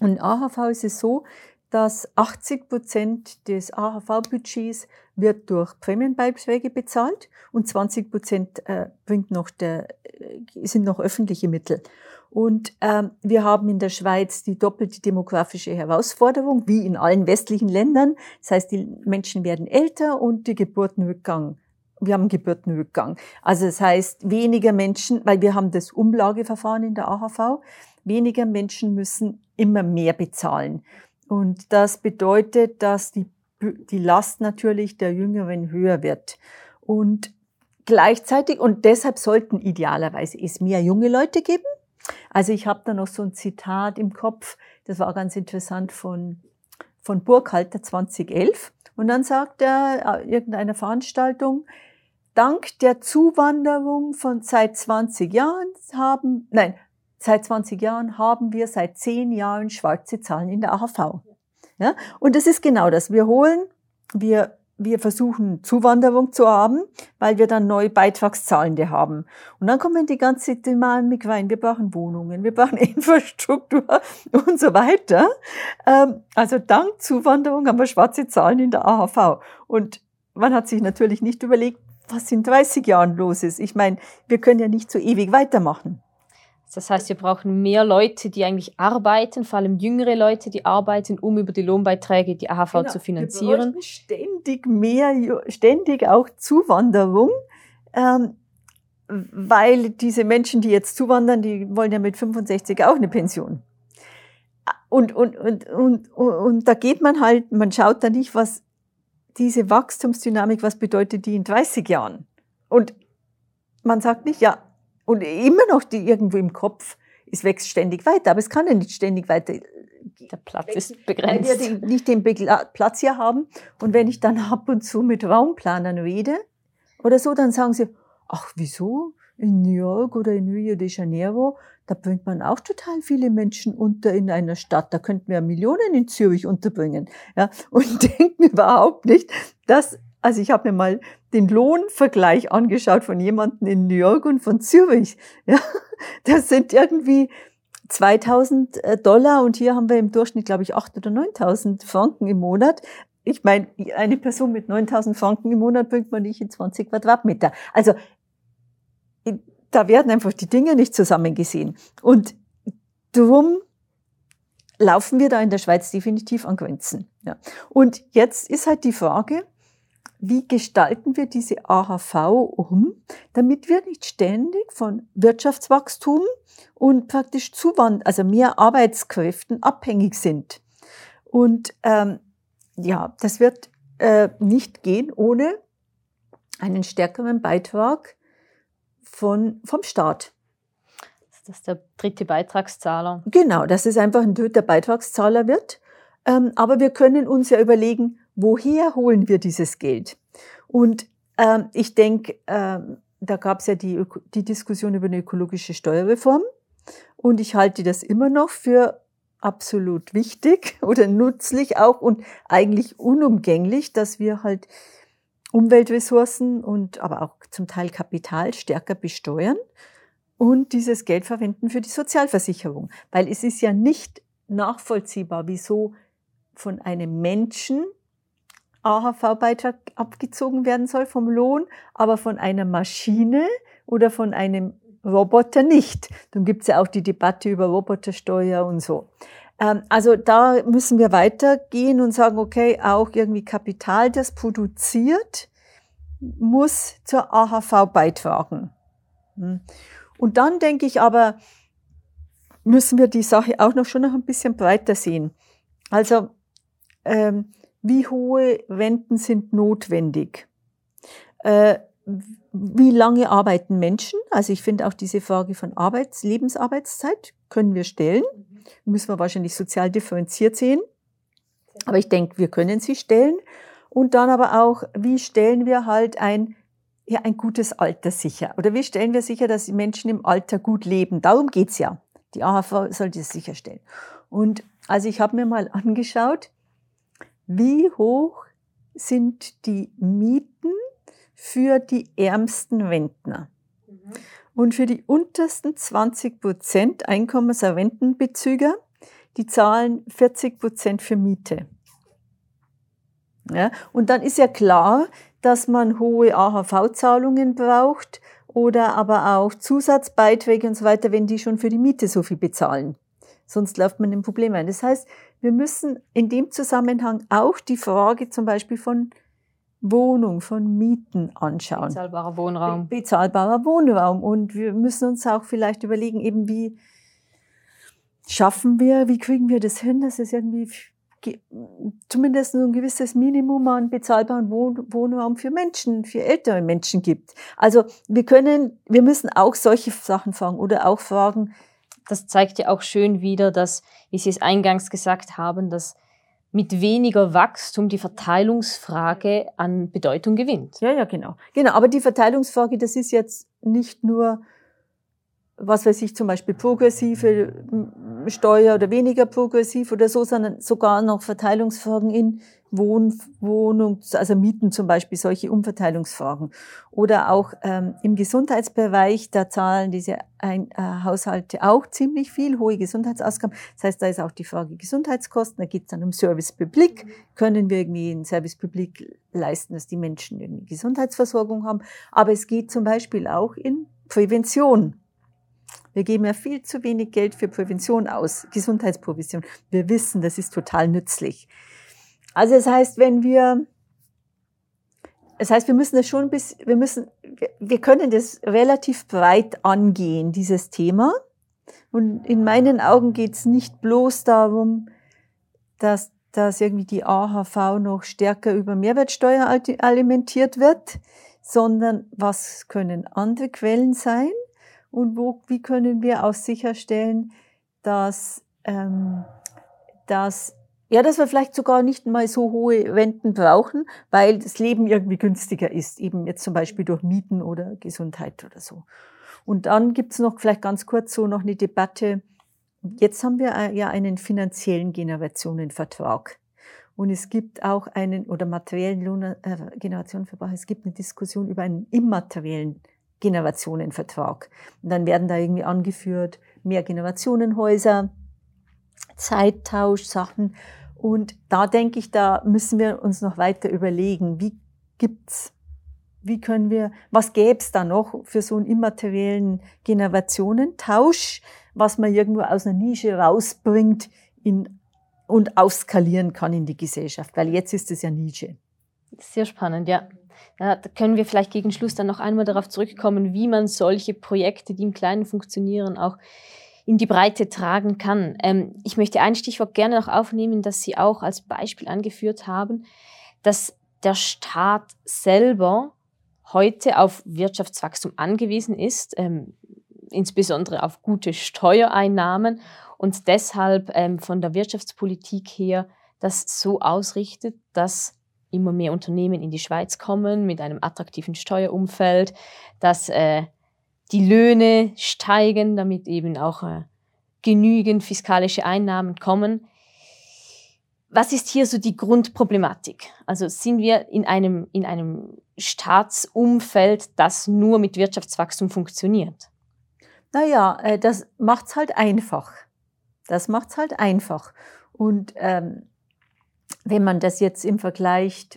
Und in AHV ist es so, dass 80 Prozent des AHV-Budgets wird durch Prämienbeiträge bezahlt und 20 Prozent äh, bringt noch der, äh, sind noch öffentliche Mittel. Und ähm, wir haben in der Schweiz die doppelte demografische Herausforderung, wie in allen westlichen Ländern. Das heißt, die Menschen werden älter und die Geburtenrückgang. Wir haben Geburtenrückgang. Also das heißt, weniger Menschen, weil wir haben das Umlageverfahren in der AHV, weniger Menschen müssen immer mehr bezahlen. Und das bedeutet, dass die, die Last natürlich der Jüngeren höher wird. Und gleichzeitig, und deshalb sollten idealerweise es mehr junge Leute geben. Also ich habe da noch so ein Zitat im Kopf, das war ganz interessant von, von Burkhalter 2011. Und dann sagt er äh, irgendeiner Veranstaltung, dank der Zuwanderung von seit 20 Jahren haben, nein, Seit 20 Jahren haben wir seit 10 Jahren schwarze Zahlen in der AHV. Ja? Und das ist genau das. Wir holen, wir, wir versuchen Zuwanderung zu haben, weil wir dann neue Beitragszahlende haben. Und dann kommen die ganze Dynamik rein. Wir brauchen Wohnungen, wir brauchen (laughs) Infrastruktur und so weiter. Ähm, also dank Zuwanderung haben wir schwarze Zahlen in der AHV. Und man hat sich natürlich nicht überlegt, was in 30 Jahren los ist. Ich meine, wir können ja nicht so ewig weitermachen. Das heißt, wir brauchen mehr Leute, die eigentlich arbeiten, vor allem jüngere Leute, die arbeiten, um über die Lohnbeiträge die AHV genau. zu finanzieren. Wir ständig mehr, ständig auch Zuwanderung, ähm, weil diese Menschen, die jetzt zuwandern, die wollen ja mit 65 auch eine Pension. Und, und, und, und, und, und da geht man halt, man schaut da nicht, was diese Wachstumsdynamik, was bedeutet die in 30 Jahren? Und man sagt nicht, ja, und immer noch die irgendwo im Kopf, es wächst ständig weiter, aber es kann ja nicht ständig weiter. Der Platz ist begrenzt. Weil wir nicht den Platz hier haben. Und wenn ich dann ab und zu mit Raumplanern rede oder so, dann sagen sie, ach wieso? In New York oder in Rio de Janeiro, da bringt man auch total viele Menschen unter in einer Stadt. Da könnten wir Millionen in Zürich unterbringen. Ja, (laughs) und denken überhaupt nicht, dass also ich habe mir mal den Lohnvergleich angeschaut von jemandem in New York und von Zürich. (laughs) Ja, das sind irgendwie 2000 äh, Dollar und hier haben wir im Durchschnitt, glaube ich, 8 oder 9000 Franken im Monat. Ich meine, eine Person mit 9000 Franken im Monat bringt man nicht in 20 Quadratmeter. Also da werden einfach die Dinge nicht zusammengesehen. Und drum laufen wir da in der Schweiz definitiv an Grenzen. Ja. Und jetzt ist halt die Frage, wie gestalten wir diese AHV um, damit wir nicht ständig von Wirtschaftswachstum und praktisch Zuwand, also mehr Arbeitskräften abhängig sind. Und ähm, ja, das wird äh, nicht gehen ohne einen stärkeren Beitrag von, vom Staat. Das ist der dritte Beitragszahler. Genau, dass es einfach ein dritter Beitragszahler wird. Ähm, aber wir können uns ja überlegen, woher holen wir dieses Geld? Und ähm, ich denke, ähm, da gab es ja die, die Diskussion über eine ökologische Steuerreform. Und ich halte das immer noch für absolut wichtig (laughs) oder nützlich auch und eigentlich unumgänglich, dass wir halt Umweltressourcen und aber auch zum Teil Kapital stärker besteuern und dieses Geld verwenden für die Sozialversicherung. Weil es ist ja nicht nachvollziehbar, wieso von einem Menschen AHV-Beitrag abgezogen werden soll vom Lohn, aber von einer Maschine oder von einem Roboter nicht. Dann gibt es ja auch die Debatte über Robotersteuer und so. Ähm, also da müssen wir weitergehen und sagen, okay, auch irgendwie Kapital, das produziert, muss zur AHV beitragen. Hm. Und dann denke ich aber, müssen wir die Sache auch noch schon noch ein bisschen breiter sehen. Also ähm, wie hohe Renten sind notwendig? Äh, wie lange arbeiten Menschen? Also ich finde auch diese Frage von Arbeits-, Lebensarbeitszeit können wir stellen. Müssen wir wahrscheinlich sozial differenziert sehen. Aber ich denke, wir können sie stellen. Und dann aber auch, wie stellen wir halt ein, ja, ein gutes Alter sicher? Oder wie stellen wir sicher, dass die Menschen im Alter gut leben? Darum geht's ja. Die AHV soll das sicherstellen. Und also ich habe mir mal angeschaut, wie hoch sind die Mieten für die ärmsten Rentner. Mhm. Und für die untersten 20 Prozent Einkommenserrentenbezüger, die zahlen 40 Prozent für Miete. Ja, und dann ist ja klar, dass man hohe AHV-Zahlungen braucht oder aber auch Zusatzbeiträge und so weiter, wenn die schon für die Miete so viel bezahlen. Sonst läuft man in Probleme ein. Das heißt, wir müssen in dem Zusammenhang auch die Frage zum Beispiel von Wohnung, von Mieten anschauen. Bezahlbarer Wohnraum. Bezahlbarer Wohnraum. Und wir müssen uns auch vielleicht überlegen, eben wie schaffen wir, wie kriegen wir das hin, dass es irgendwie zumindest ein gewisses Minimum an bezahlbaren Wohnraum für Menschen, für ältere Menschen gibt. Also wir können, wir müssen auch solche Sachen fragen oder auch fragen. Das zeigt ja auch schön wieder, dass, wie Sie es eingangs gesagt haben, dass mit weniger Wachstum die Verteilungsfrage an Bedeutung gewinnt. Ja, ja, genau. Genau, aber die Verteilungsfrage, das ist jetzt nicht nur was weiß ich, zum Beispiel progressive Steuer oder weniger progressiv oder so, sondern sogar noch Verteilungsfragen in Wohn, Wohnung, also Mieten zum Beispiel, solche Umverteilungsfragen. Oder auch ähm, im Gesundheitsbereich, da zahlen diese Ein äh, Haushalte auch ziemlich viel, hohe Gesundheitsausgaben. Das heißt, da ist auch die Frage Gesundheitskosten, da geht es dann um Service Public. Können wir irgendwie ein Service Public leisten, dass die Menschen irgendwie Gesundheitsversorgung haben? Aber es geht zum Beispiel auch in Prävention. Wir geben ja viel zu wenig Geld für Prävention aus, Gesundheitsprävention. Wir wissen, das ist total nützlich. Also das heißt, wenn wir, das heißt, wir müssen das schon bis, wir müssen, wir können das relativ breit angehen, dieses Thema. Und in meinen Augen geht es nicht bloß darum, dass, dass irgendwie die AHV noch stärker über Mehrwertsteuer alimentiert wird, sondern was können andere Quellen sein? und wo, wie können wir auch sicherstellen, dass, ähm, dass, ja, dass wir vielleicht sogar nicht mal so hohe Renten brauchen, weil das Leben irgendwie günstiger ist, eben jetzt zum Beispiel durch Mieten oder Gesundheit oder so. Und dann gibt's noch vielleicht ganz kurz so noch eine Debatte. Jetzt haben wir äh, ja einen finanziellen Generationenvertrag. Und es gibt auch einen, oder materiellen Lohn, äh, Generationenvertrag, es gibt eine Diskussion über einen immateriellen Generationenvertrag. Und dann werden da irgendwie angeführt, mehr Generationenhäuser, Zeittausch, Sachen. Und da denke ich, da müssen wir uns noch weiter überlegen, wie gibt's, wie können wir, was gäbe es da noch für so einen immateriellen Generationentausch, was man irgendwo aus einer Nische rausbringt in, und aufskalieren kann in die Gesellschaft, weil jetzt ist es ja Nische. Sehr spannend, ja. Ja, da können wir vielleicht gegen Schluss dann noch einmal darauf zurückkommen, wie man solche Projekte, die im Kleinen funktionieren, auch in die Breite tragen kann. Ähm, ich möchte ein Stichwort gerne noch aufnehmen, das Sie auch als Beispiel angeführt haben, dass der Staat selber heute auf Wirtschaftswachstum angewiesen ist, ähm, insbesondere auf gute Steuereinnahmen und deshalb ähm, von der Wirtschaftspolitik her das so ausrichtet, dass immer mehr Unternehmen in die Schweiz kommen mit einem attraktiven Steuerumfeld, dass äh, die Löhne steigen, damit eben auch äh, genügend fiskalische Einnahmen kommen. Was ist hier so die Grundproblematik? Also sind wir in einem, in einem Staatsumfeld, das nur mit Wirtschaftswachstum funktioniert? Naja, äh, das macht's halt einfach. Das macht's halt einfach. Und ähm, wenn man das jetzt im Vergleich,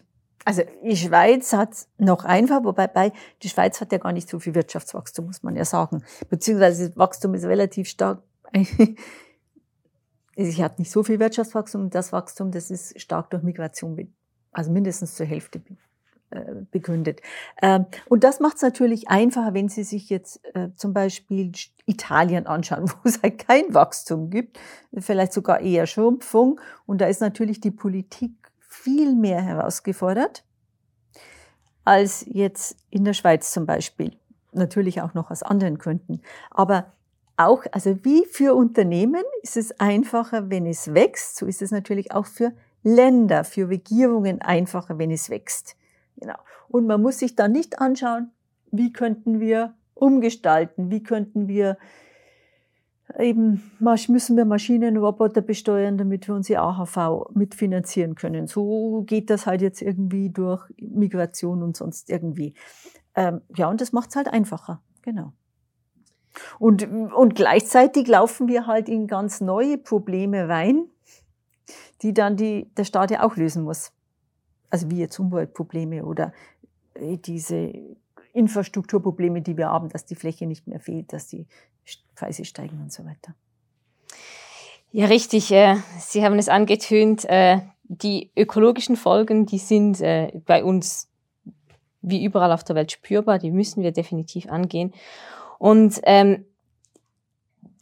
also die Schweiz hat noch einfach, wobei bei, die Schweiz hat ja gar nicht so viel Wirtschaftswachstum, muss man ja sagen. Beziehungsweise das Wachstum ist relativ stark. (laughs) Sie hat nicht so viel Wirtschaftswachstum. Das Wachstum, das ist stark durch Migration, also mindestens zur Hälfte äh, begründet. Ähm, und das macht es natürlich einfacher, wenn Sie sich jetzt äh, zum Beispiel Italien anschauen, (laughs) wo es halt kein Wachstum gibt, vielleicht sogar eher Schrumpfung. Und da ist natürlich die Politik viel mehr herausgefordert als jetzt in der Schweiz zum Beispiel. Natürlich auch noch aus anderen Gründen. Aber auch, also wie für Unternehmen ist es einfacher, wenn es wächst. So ist es natürlich auch für Länder, für Regierungen einfacher, wenn es wächst. Genau. Und man muss sich dann nicht anschauen, wie könnten wir umgestalten, wie könnten wir eben, müssen wir Maschinen, Roboter besteuern, damit wir unsere AHV mitfinanzieren können. So geht das halt jetzt irgendwie durch Migration und sonst irgendwie. Ähm, ja, und das macht es halt einfacher. Genau. Und, und gleichzeitig laufen wir halt in ganz neue Probleme rein, die dann die, der Staat ja auch lösen muss. Also wie jetzt Umweltprobleme oder äh, diese Infrastrukturprobleme, die wir haben, dass die Fläche nicht mehr fehlt, dass die Preise steigen und so weiter. Ja, richtig. Äh, Sie haben es angetönt. Äh, die ökologischen Folgen, die sind bei uns wie überall auf der Welt spürbar. Die müssen wir definitiv angehen. Und ähm,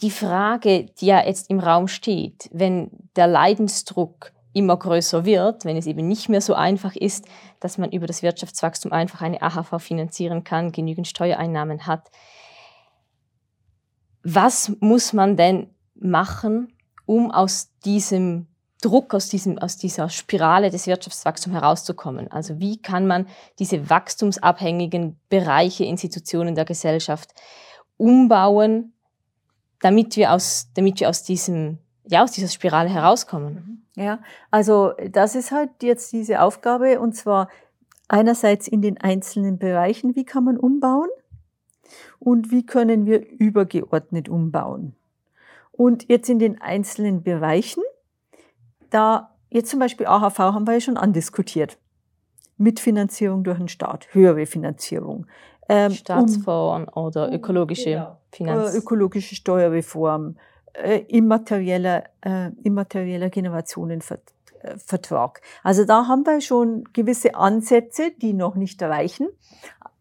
die Frage, die ja jetzt im Raum steht, wenn der Leidensdruck immer größer wird, wenn es eben nicht mehr so einfach ist, dass man über das Wirtschaftswachstum einfach eine AHV finanzieren kann, genügend Steuereinnahmen hat. Was muss man denn machen, um aus diesem Druck, aus, diesem, aus dieser Spirale des Wirtschaftswachstums herauszukommen? Also wie kann man diese wachstumsabhängigen Bereiche, Institutionen der Gesellschaft umbauen, damit wir aus, damit wir aus diesem, ja, aus dieser Spirale herauskommen. Ja, also das ist halt jetzt diese Aufgabe und zwar einerseits in den einzelnen Bereichen, wie kann man umbauen und wie können wir übergeordnet umbauen. Und jetzt in den einzelnen Bereichen, da jetzt zum Beispiel AHV haben wir ja schon andiskutiert. Mitfinanzierung durch den Staat, höhere Finanzierung. Ähm, Staatsfonds um, oder ökologische genau, Finanz. Äh, ökologische Steuerreform, äh, immaterieller, äh, immaterieller Generationenvertrag. Also da haben wir schon gewisse Ansätze, die noch nicht erreichen,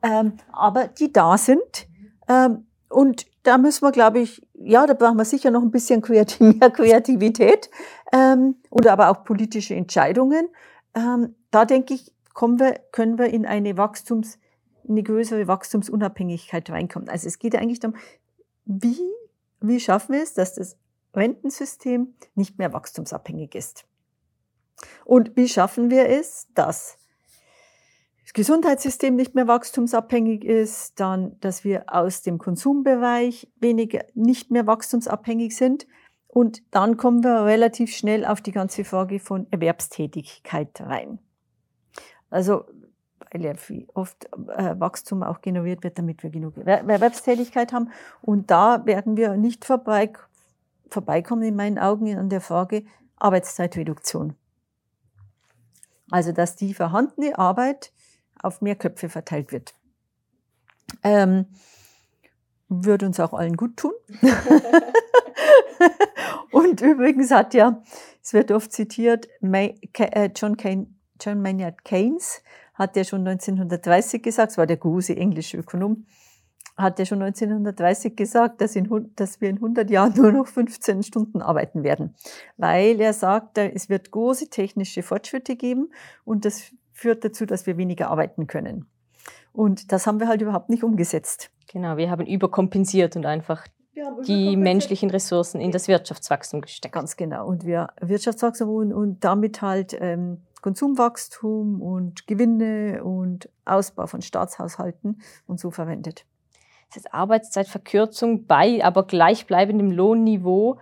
ähm, aber die da sind. Ähm, und da müssen wir, glaube ich, ja, da brauchen wir sicher noch ein bisschen Kreativ (laughs) mehr Kreativität ähm, oder aber auch politische Entscheidungen. Ähm, da denke ich, kommen wir, können wir in eine Wachstums- in eine größere Wachstumsunabhängigkeit reinkommt. Also es geht eigentlich darum, wie, wie schaffen wir es, dass das Rentensystem nicht mehr wachstumsabhängig ist? Und wie schaffen wir es, dass das Gesundheitssystem nicht mehr wachstumsabhängig ist, dann, dass wir aus dem Konsumbereich weniger, nicht mehr wachstumsabhängig sind. Und dann kommen wir relativ schnell auf die ganze Frage von Erwerbstätigkeit rein. Also weil ja oft äh, Wachstum auch generiert wird, damit wir genug Erwerbstätigkeit haben. Und da werden wir nicht vorbei, vorbeikommen, in meinen Augen, an der Frage Arbeitszeitreduktion. Also, dass die vorhandene Arbeit auf mehr Köpfe verteilt wird. Ähm, würde uns auch allen gut tun. (laughs) Und übrigens hat ja, es wird oft zitiert, äh, John, Kane, John Maynard Keynes hat er schon 1930 gesagt, es war der große englische Ökonom, hat er schon 1930 gesagt, dass, in, dass, wir in 100 Jahren (laughs) nur noch 15 Stunden arbeiten werden, weil er sagt, es wird große technische Fortschritte geben und das führt dazu, dass wir weniger arbeiten können. Und das haben wir halt überhaupt nicht umgesetzt. Genau, wir haben überkompensiert und einfach die menschlichen Ressourcen in das Wirtschaftswachstum gesteckt. Ganz genau. Und wir Wirtschaftswachstum und, und damit halt ähm, Konsumwachstum und Gewinne und Ausbau von Staatshaushalten und so verwendet. Das heißt Arbeitszeitverkürzung bei aber gleichbleibendem Lohnniveau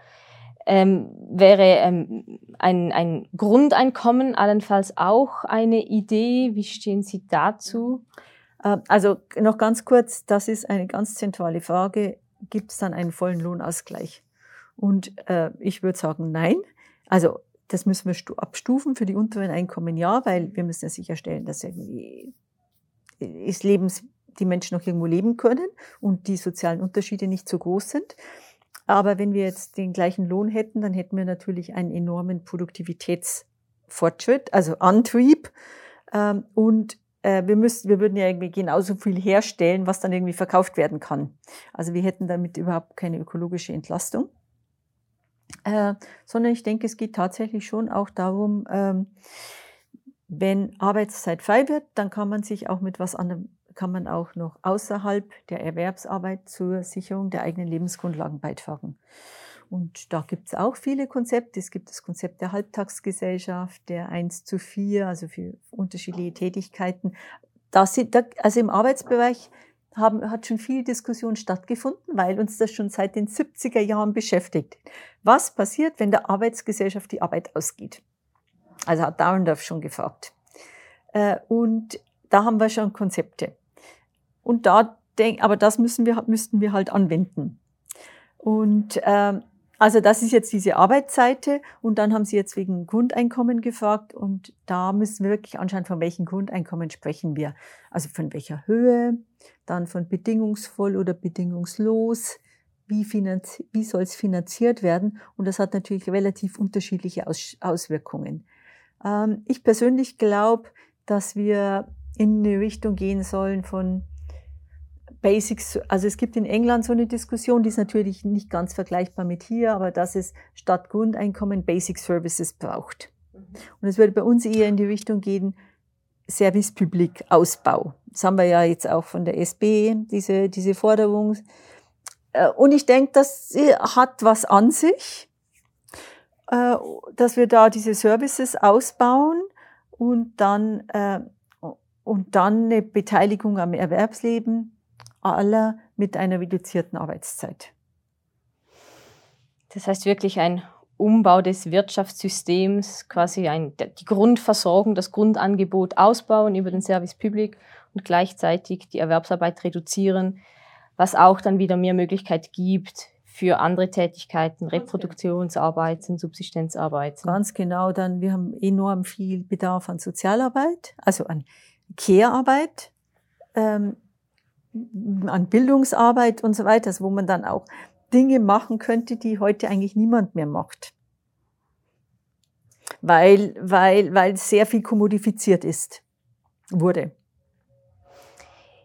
ähm, wäre ähm, ein, ein Grundeinkommen allenfalls auch eine Idee. Wie stehen Sie dazu? Äh, also noch ganz kurz, das ist eine ganz zentrale Frage. Gibt es dann einen vollen Lohnausgleich? Und äh, ich würde sagen, nein. Also das müssen wir abstufen für die unteren Einkommen, ja, weil wir müssen ja sicherstellen, dass irgendwie ist Lebens, die Menschen noch irgendwo leben können und die sozialen Unterschiede nicht so groß sind. Aber wenn wir jetzt den gleichen Lohn hätten, dann hätten wir natürlich einen enormen Produktivitätsfortschritt, also Antrieb. Ähm, und äh, wir, müssten, wir würden ja irgendwie genauso viel herstellen, was dann irgendwie verkauft werden kann. Also wir hätten damit überhaupt keine ökologische Entlastung. Äh, sondern ich denke, es geht tatsächlich schon auch darum, ähm, wenn Arbeitszeit frei wird, dann kann man sich auch mit was anderem, kann man auch noch außerhalb der Erwerbsarbeit zur Sicherung der eigenen Lebensgrundlagen beitragen. Und da gibt es auch viele Konzepte. Es gibt das Konzept der Halbtagsgesellschaft, der 1 zu 4, also für unterschiedliche Tätigkeiten. Das sind, also im Arbeitsbereich haben, hat schon viel Diskussion stattgefunden, weil uns das schon seit den 70er Jahren beschäftigt. Was passiert, wenn der Arbeitsgesellschaft die Arbeit ausgeht? Also hat Dahrendorf schon gefragt. Äh, und da haben wir schon Konzepte. Und da denk, aber das müssen wir, müssten wir halt anwenden. Und ähm, also das ist jetzt diese Arbeitsseite und dann haben Sie jetzt wegen Grundeinkommen gefragt und da müssen wir wirklich anschauen, von welchen Grundeinkommen sprechen wir. Also von welcher Höhe, dann von bedingungsvoll oder bedingungslos, wie, wie soll es finanziert werden und das hat natürlich relativ unterschiedliche Aus Auswirkungen. Ähm, ich persönlich glaube, dass wir in eine Richtung gehen sollen von Basics, also es gibt in England so eine Diskussion, die ist natürlich nicht ganz vergleichbar mit hier, aber dass es statt Grundeinkommen Basic Services braucht. Mhm. Und es würde bei uns eher in die Richtung gehen, Service Public Ausbau. Das haben wir ja jetzt auch von der SB, diese, diese Forderung. Äh, und ich denke, das hat was an sich, äh, dass wir da diese Services ausbauen und dann, äh, und dann eine Beteiligung am Erwerbsleben aller mit einer reduzierten Arbeitszeit. Das heißt wirklich ein Umbau des Wirtschaftssystems, quasi ein, die Grundversorgung, das Grundangebot ausbauen über den Service Public und gleichzeitig die Erwerbsarbeit reduzieren, was auch dann wieder mehr Möglichkeit gibt für andere Tätigkeiten, Reproduktionsarbeiten, Subsistenzarbeiten. Ganz genau, dann wir haben enorm viel Bedarf an Sozialarbeit, also an Care-Arbeit. Ähm, an Bildungsarbeit und so weiter, wo man dann auch Dinge machen könnte, die heute eigentlich niemand mehr macht. Weil, weil, weil sehr viel kommodifiziert ist, wurde.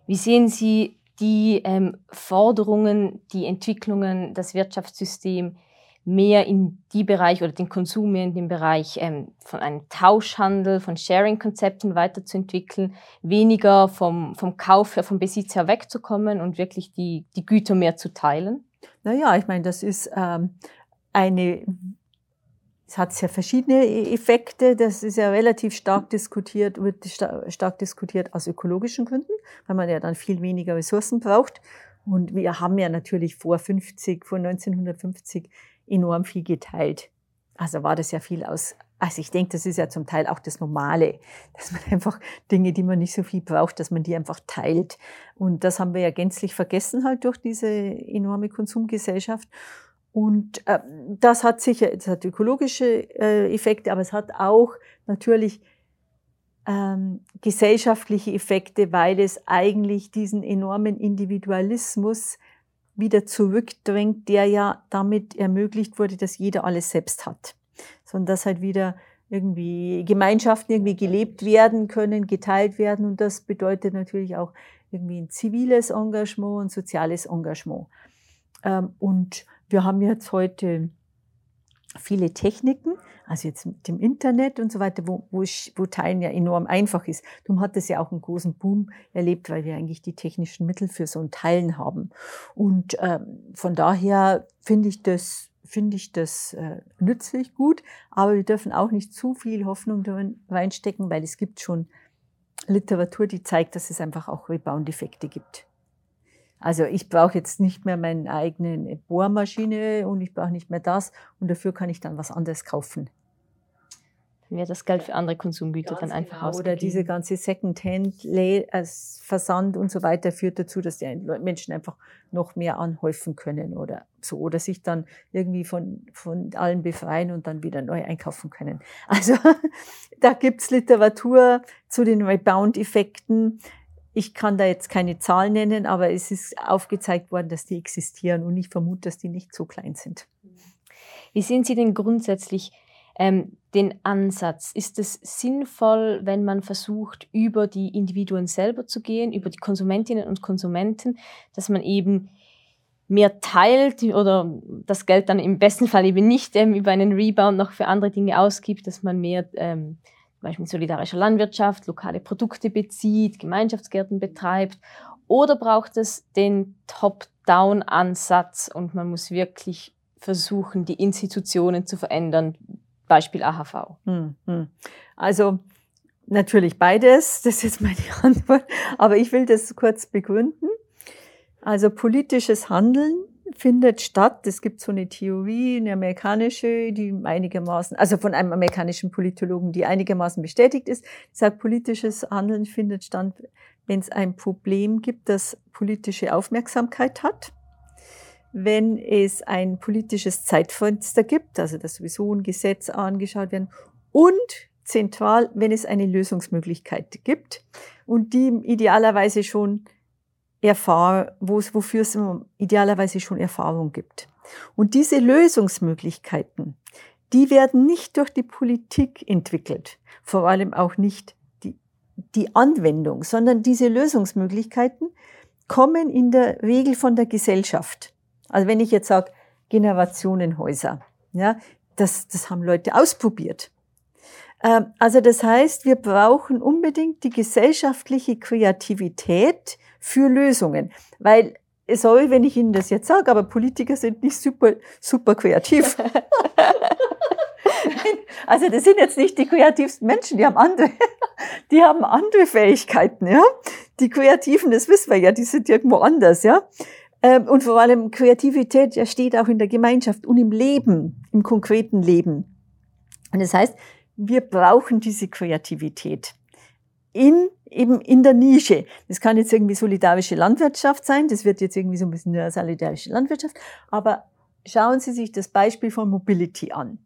Wie sehen Sie die ähm, Forderungen, die Entwicklungen, das Wirtschaftssystem mehr in die Bereich oder den Konsum mehr in den Bereich ähm, von einem Tauschhandel, von Sharing-Konzepten weiterzuentwickeln, weniger vom, vom Kauf her, vom Besitz her wegzukommen und wirklich die, die Güter mehr zu teilen? Naja, ich meine, das ist ähm, eine, es hat sehr verschiedene e-, Effekte. Das ist ja relativ stark diskutiert, wird stark diskutiert aus ökologischen Gründen, weil man ja dann viel weniger Ressourcen braucht. Und wir haben ja natürlich vor 50, vor 1950 enorm viel geteilt. Also war das ja viel aus, also ich denke, das ist ja zum Teil auch das Normale, (laughs) dass man einfach Dinge, die man nicht so viel braucht, dass man die einfach teilt. Und das haben wir ja gänzlich vergessen halt durch diese enorme Konsumgesellschaft. Und äh, das hat sicher, das hat ökologische äh, Effekte, aber es hat auch natürlich ähm, gesellschaftliche Effekte, weil es eigentlich diesen enormen Individualismus wieder zurückdrängt, der ja damit ermöglicht wurde, dass jeder alles selbst hat. Sondern dass halt wieder irgendwie Gemeinschaften irgendwie gelebt werden können, geteilt werden. Und das bedeutet natürlich auch irgendwie ein ziviles Engagement, ein soziales Engagement. Ähm, und wir haben jetzt heute viele Techniken, also jetzt mit dem Internet und so weiter, wo, wo, wo Teilen ja enorm einfach ist. Darum hat es ja auch einen großen Boom erlebt, weil wir eigentlich die technischen Mittel für so ein Teilen haben. Und ähm, von daher finde ich das finde ich das äh, nützlich gut, aber wir dürfen auch nicht zu viel Hoffnung reinstecken, weil es gibt schon Literatur, die zeigt, dass es einfach auch Rebound-Effekte gibt. Also ich brauche jetzt nicht mehr meine eigene Bohrmaschine und ich brauche nicht mehr das und dafür kann ich dann was anderes kaufen. Dann wird das Geld für andere Konsumgüter Ganz dann einfach genau. Oder diese ganze Second-Hand-Versand und so weiter führt dazu, dass die Menschen einfach noch mehr anhäufen können oder so. Oder sich dann irgendwie von, von allen befreien und dann wieder neu einkaufen können. (laughs) Also da gibt's Literatur zu den Rebound-Effekten. Ich kann da jetzt keine Zahl nennen, aber es ist aufgezeigt worden, dass die existieren und ich vermute, dass die nicht so klein sind. Wie sehen Sie denn grundsätzlich ähm, den Ansatz? Ist es sinnvoll, wenn man versucht, über die Individuen selber zu gehen, über die Konsumentinnen und Konsumenten, dass man eben mehr teilt oder das Geld dann im besten Fall eben nicht ähm, über einen Rebound noch für andere Dinge ausgibt, dass man mehr ähm, Beispiel solidarische Landwirtschaft, lokale Produkte bezieht, Gemeinschaftsgärten betreibt? Oder braucht es den Top-Down-Ansatz und man muss wirklich versuchen, die Institutionen zu verändern? Beispiel AHV. Hm, hm. Also natürlich beides, (laughs) das ist jetzt meine Antwort, aber ich will das kurz begründen. Also politisches Handeln findet statt. Es gibt so eine Theorie, eine amerikanische, die einigermaßen, also von einem amerikanischen Politologen, die einigermaßen bestätigt ist. Die sagt, politisches Handeln findet statt, wenn es ein Problem gibt, das politische Aufmerksamkeit hat. Wenn es ein politisches Zeitfenster gibt, also dass sowieso ein Gesetz angeschaut werden und zentral, wenn es eine Lösungsmöglichkeit gibt und die idealerweise schon erfahr wofür es idealerweise schon Erfahrung gibt. Und diese Lösungsmöglichkeiten, die werden nicht durch die Politik entwickelt, vor allem auch nicht die, die Anwendung, sondern diese Lösungsmöglichkeiten kommen in der Regel von der Gesellschaft. Also wenn ich jetzt sage, Generationenhäuser, ja, das, das haben Leute ausprobiert. Ähm, also das heißt, wir brauchen unbedingt die gesellschaftliche Kreativität für Lösungen, weil sorry, wenn ich Ihnen das jetzt sage, aber Politiker sind nicht super, super kreativ. (laughs) also das sind jetzt nicht die kreativsten Menschen, die haben andere, (laughs) die haben andere Fähigkeiten, ja. Die Kreativen, das wissen wir ja, die sind irgendwo anders, ja. Ähm, und vor allem Kreativität ja, steht auch in der Gemeinschaft und im Leben, im konkreten Leben. Und das heißt, wir brauchen diese Kreativität in, eben in der Nische. Das kann jetzt irgendwie solidarische Landwirtschaft sein, das wird jetzt irgendwie so ein bisschen solidarische Landwirtschaft, aber schauen Sie sich das Beispiel von Mobility an.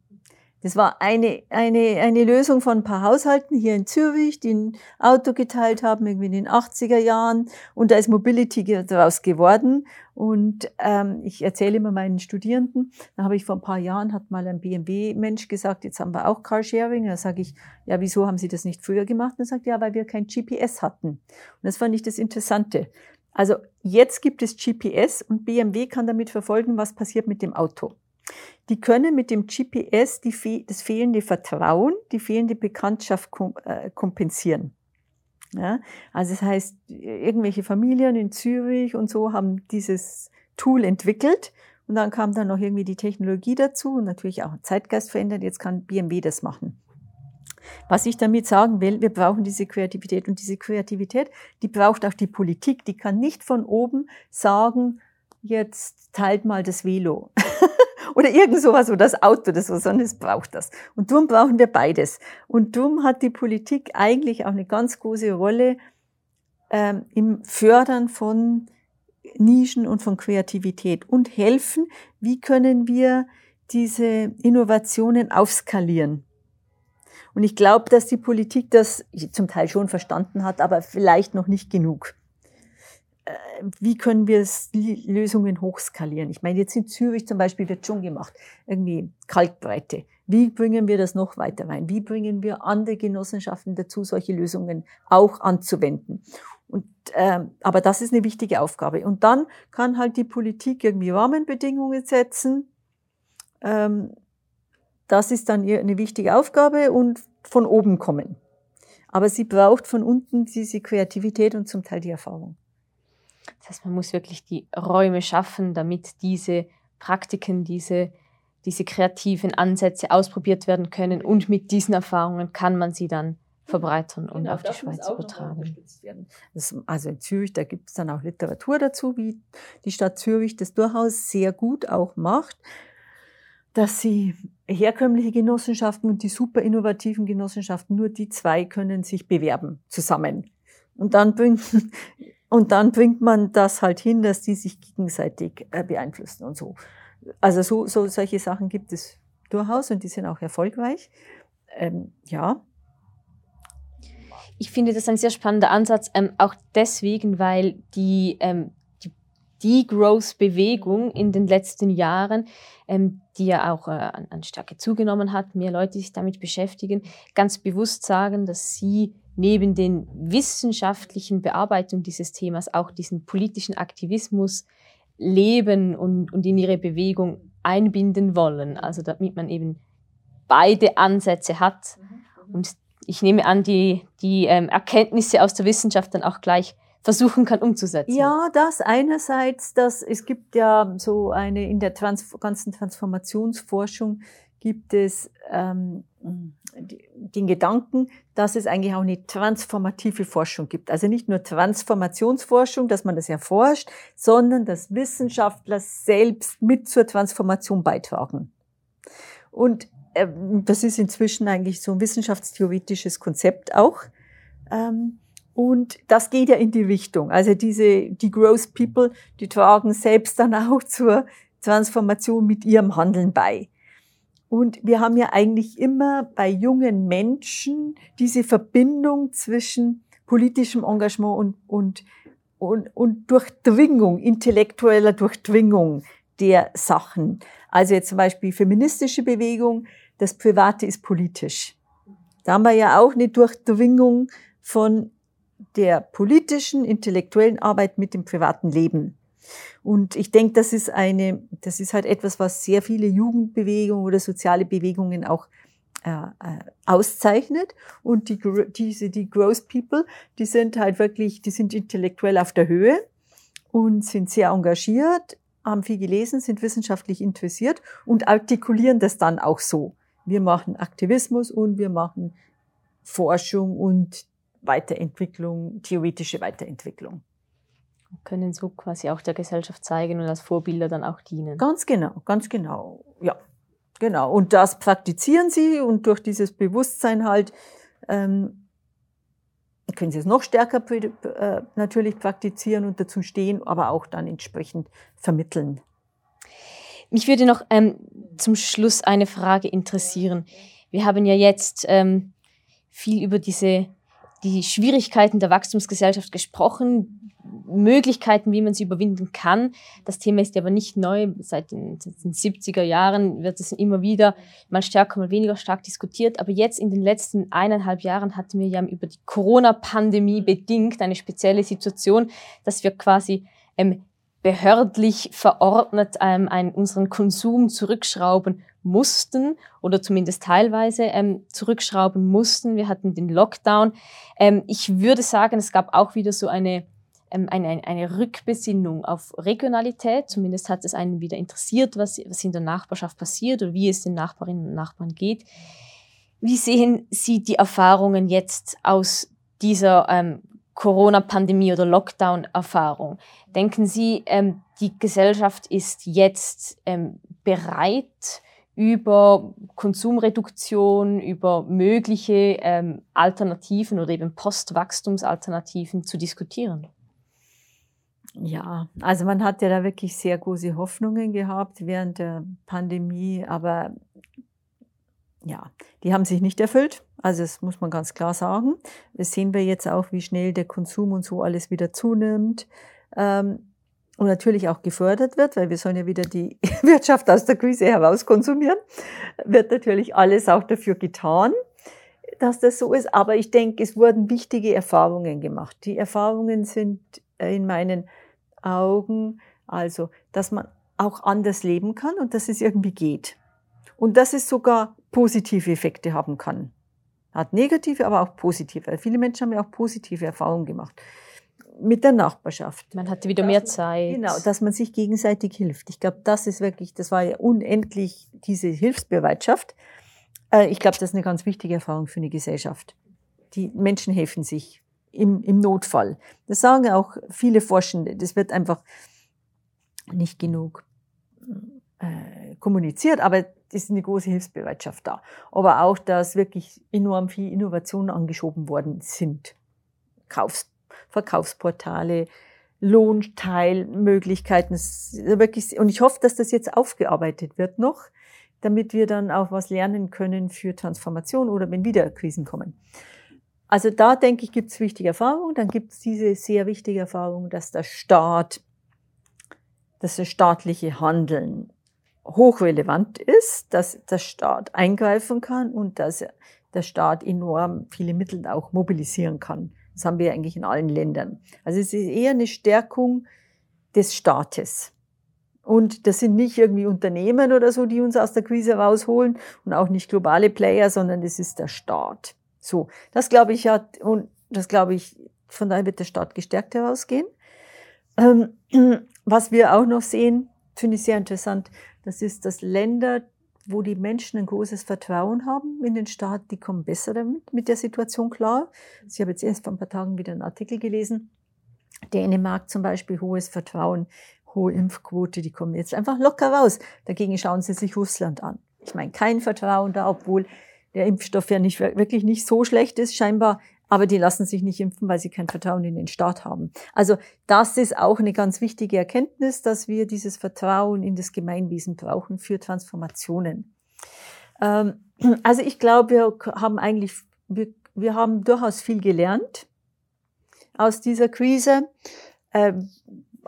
Das war eine, eine, eine Lösung von ein paar Haushalten hier in Zürich, die ein Auto geteilt haben, irgendwie in den 80er Jahren. Und da ist Mobility daraus geworden. Und ähm, ich erzähle immer meinen Studierenden, da habe ich vor ein paar Jahren, hat mal ein BMW-Mensch gesagt, jetzt haben wir auch Carsharing. Da sage ich, ja, wieso haben Sie das nicht früher gemacht? Und er sagt, ja, weil wir kein GPS hatten. Und das fand ich das Interessante. Also jetzt gibt es GPS und BMW kann damit verfolgen, was passiert mit dem Auto. Die können mit dem GPS die, das fehlende Vertrauen, die fehlende Bekanntschaft äh, kompensieren. Ja, also das heißt, irgendwelche Familien in Zürich und so haben dieses Tool entwickelt und dann kam dann noch irgendwie die Technologie dazu und natürlich auch Zeitgeist verändert. Jetzt kann BMW das machen. Was ich damit sagen will, wir brauchen diese Kreativität und diese Kreativität, die braucht auch die Politik. Die kann nicht von oben sagen, jetzt teilt mal das Velo. (laughs) oder irgend sowas oder das Auto oder so, sondern es braucht das. Und darum brauchen wir beides. Und darum hat die Politik eigentlich auch eine ganz große Rolle ähm, im Fördern von Nischen und von Kreativität und helfen, wie können wir diese Innovationen aufskalieren. Und ich glaube, dass die Politik das zum Teil schon verstanden hat, aber vielleicht noch nicht genug. Äh, wie können wir Lösungen hochskalieren? Ich meine, jetzt in Zürich zum Beispiel wird schon gemacht, irgendwie Kalkbreite. Wie bringen wir das noch weiter rein? Wie bringen wir andere Genossenschaften dazu, solche Lösungen auch anzuwenden? Und, ähm, aber das ist eine wichtige Aufgabe. Und dann kann halt die Politik irgendwie Rahmenbedingungen setzen. Ähm, das ist dann eine wichtige Aufgabe und von oben kommen. Aber sie braucht von unten diese Kreativität und zum Teil die Erfahrung. Das heißt, man muss wirklich die Räume schaffen, damit diese Praktiken, diese, diese kreativen Ansätze ausprobiert werden können und mit diesen Erfahrungen kann man sie dann verbreitern und genau, auf die Schweiz übertragen. Das, also in Zürich, da gibt es dann auch Literatur dazu, wie die Stadt Zürich das durchaus sehr gut auch macht, dass sie herkömmliche Genossenschaften und die super innovativen Genossenschaften, nur die zwei können sich bewerben zusammen. Und dann bringt und dann bringt man das halt hin, dass die sich gegenseitig äh, beeinflussen und so. Also so, so solche Sachen gibt es durchaus und die sind auch erfolgreich. Ähm, ja. Ich finde das ein sehr spannender Ansatz, ähm, auch deswegen, weil die, ähm, die Degrowth-Bewegung in den letzten Jahren, ähm, die ja auch äh, an, an Stärke zugenommen hat, mehr Leute sich damit beschäftigen, ganz bewusst sagen, dass sie neben den wissenschaftlichen Bearbeitung dieses Themas auch diesen politischen Aktivismus leben und, und in ihre Bewegung einbinden wollen. Also damit man eben beide Ansätze hat. Und ich nehme an, die, die ähm, Erkenntnisse aus der Wissenschaft dann auch gleich versuchen kann umzusetzen. Ja, das einerseits, dass es gibt ja so eine in der Trans ganzen Transformationsforschung gibt es ähm, den Gedanken, dass es eigentlich auch eine transformative Forschung gibt. Also nicht nur Transformationsforschung, dass man das erforscht, sondern dass Wissenschaftler selbst mit zur Transformation beitragen. Und äh, das ist inzwischen eigentlich so ein wissenschaftstheoretisches Konzept auch. Ähm, und das geht ja in die Richtung. Also diese, die Growth People, die tragen selbst dann auch zur Transformation mit ihrem Handeln bei. Und wir haben ja eigentlich immer bei jungen Menschen diese Verbindung zwischen politischem Engagement und, und, und, und Durchdringung, intellektueller Durchdringung der Sachen. Also jetzt zum Beispiel feministische Bewegung, das Private ist politisch. Da haben wir ja auch eine Durchdringung von der politischen, intellektuellen Arbeit mit dem privaten Leben. Und ich denke, das ist eine, das ist halt etwas, was sehr viele Jugendbewegungen oder soziale Bewegungen auch äh, äh, auszeichnet. Und die, diese, die Growth People, die sind halt wirklich, die sind intellektuell auf der Höhe und sind sehr engagiert, haben viel gelesen, sind wissenschaftlich interessiert und artikulieren das dann auch so. Wir machen Aktivismus und wir machen Forschung und Weiterentwicklung, theoretische Weiterentwicklung. Können so quasi auch der Gesellschaft zeigen und als Vorbilder dann auch dienen. Ganz genau, ganz genau, ja. Genau. Und das praktizieren sie und durch dieses Bewusstsein halt ähm, können sie es noch stärker äh, natürlich praktizieren und dazu stehen, aber auch dann entsprechend vermitteln. Mich würde noch ähm, zum Schluss eine Frage interessieren. Wir haben ja jetzt ähm, viel über diese die Schwierigkeiten der Wachstumsgesellschaft gesprochen, Möglichkeiten, wie man sie überwinden kann. Das Thema ist aber nicht neu. Seit den, seit den 70er Jahren wird es immer wieder mal stärker, mal weniger stark diskutiert. Aber jetzt in den letzten eineinhalb Jahren hatten wir ja über die Corona-Pandemie bedingt eine spezielle Situation, dass wir quasi ähm, behördlich verordnet ähm, einen, unseren Konsum zurückschrauben mussten oder zumindest teilweise ähm, zurückschrauben mussten. Wir hatten den Lockdown. Ähm, ich würde sagen, es gab auch wieder so eine, ähm, eine, eine Rückbesinnung auf Regionalität. Zumindest hat es einen wieder interessiert, was, was in der Nachbarschaft passiert oder wie es den Nachbarinnen und Nachbarn geht. Wie sehen Sie die Erfahrungen jetzt aus dieser ähm, Corona-Pandemie oder Lockdown-Erfahrung? Denken Sie, ähm, die Gesellschaft ist jetzt ähm, bereit, über Konsumreduktion, über mögliche ähm, Alternativen oder eben Postwachstumsalternativen zu diskutieren? Ja, also man hat ja da wirklich sehr große Hoffnungen gehabt während der Pandemie, aber ja, die haben sich nicht erfüllt. Also das muss man ganz klar sagen. Das sehen wir jetzt auch, wie schnell der Konsum und so alles wieder zunimmt. Ähm, und natürlich auch gefördert wird, weil wir sollen ja wieder die (laughs) Wirtschaft aus der Krise herauskonsumieren, wird natürlich alles auch dafür getan, dass das so ist. Aber ich denke, es wurden wichtige Erfahrungen gemacht. Die Erfahrungen sind in meinen Augen, also, dass man auch anders leben kann und dass es irgendwie geht. Und dass es sogar positive Effekte haben kann. Hat negative, aber auch positive. Viele Menschen haben ja auch positive Erfahrungen gemacht mit der Nachbarschaft. Man hatte wieder mehr Zeit. Genau, dass man sich gegenseitig hilft. Ich glaube, das ist wirklich, das war ja unendlich diese Hilfsbereitschaft. Äh, ich glaube, das ist eine ganz wichtige Erfahrung für eine Gesellschaft. Die Menschen helfen sich im, im Notfall. Das sagen auch viele Forschende. Das wird einfach nicht genug äh, kommuniziert, aber ist eine große Hilfsbereitschaft da. Aber auch, dass wirklich enorm viel Innovationen angeschoben worden sind. Kaufs Verkaufsportale, Lohnteilmöglichkeiten. Und ich hoffe, dass das jetzt aufgearbeitet wird noch, damit wir dann auch was lernen können für Transformation oder wenn wieder Krisen kommen. Also da denke ich, gibt es wichtige Erfahrungen. Dann gibt es diese sehr wichtige Erfahrung, dass der Staat, dass das staatliche Handeln hochrelevant ist, dass der Staat eingreifen kann und dass der Staat enorm viele Mittel auch mobilisieren kann. Das haben wir eigentlich in allen Ländern. Also es ist eher eine Stärkung des Staates. Und das sind nicht irgendwie Unternehmen oder so, die uns aus der Krise rausholen und auch nicht globale Player, sondern es ist der Staat. So, das glaube ich hat, und das glaube ich, Von daher wird der Staat gestärkt herausgehen. Ähm, (clears throat) was wir auch noch sehen, finde ich sehr interessant, das ist, dass Länder, wo die Menschen ein großes Vertrauen haben in den Staat, die kommen besser damit, mit der Situation klar. Also ich habe jetzt erst vor ein paar Tagen wieder einen Artikel gelesen. Dänemark zum Beispiel, hohes Vertrauen, hohe Impfquote, die kommen jetzt einfach locker raus. Dagegen schauen sie sich Russland an. Ich meine, kein Vertrauen da, obwohl der Impfstoff ja nicht, wirklich nicht so schlecht ist, scheinbar. Aber die lassen sich nicht impfen, weil sie kein Vertrauen in den Staat haben. Also das ist auch eine ganz wichtige Erkenntnis, dass wir dieses Vertrauen in das Gemeinwesen brauchen für Transformationen. Ähm, also ich glaube, wir haben eigentlich, wir, wir haben durchaus viel gelernt aus dieser Krise.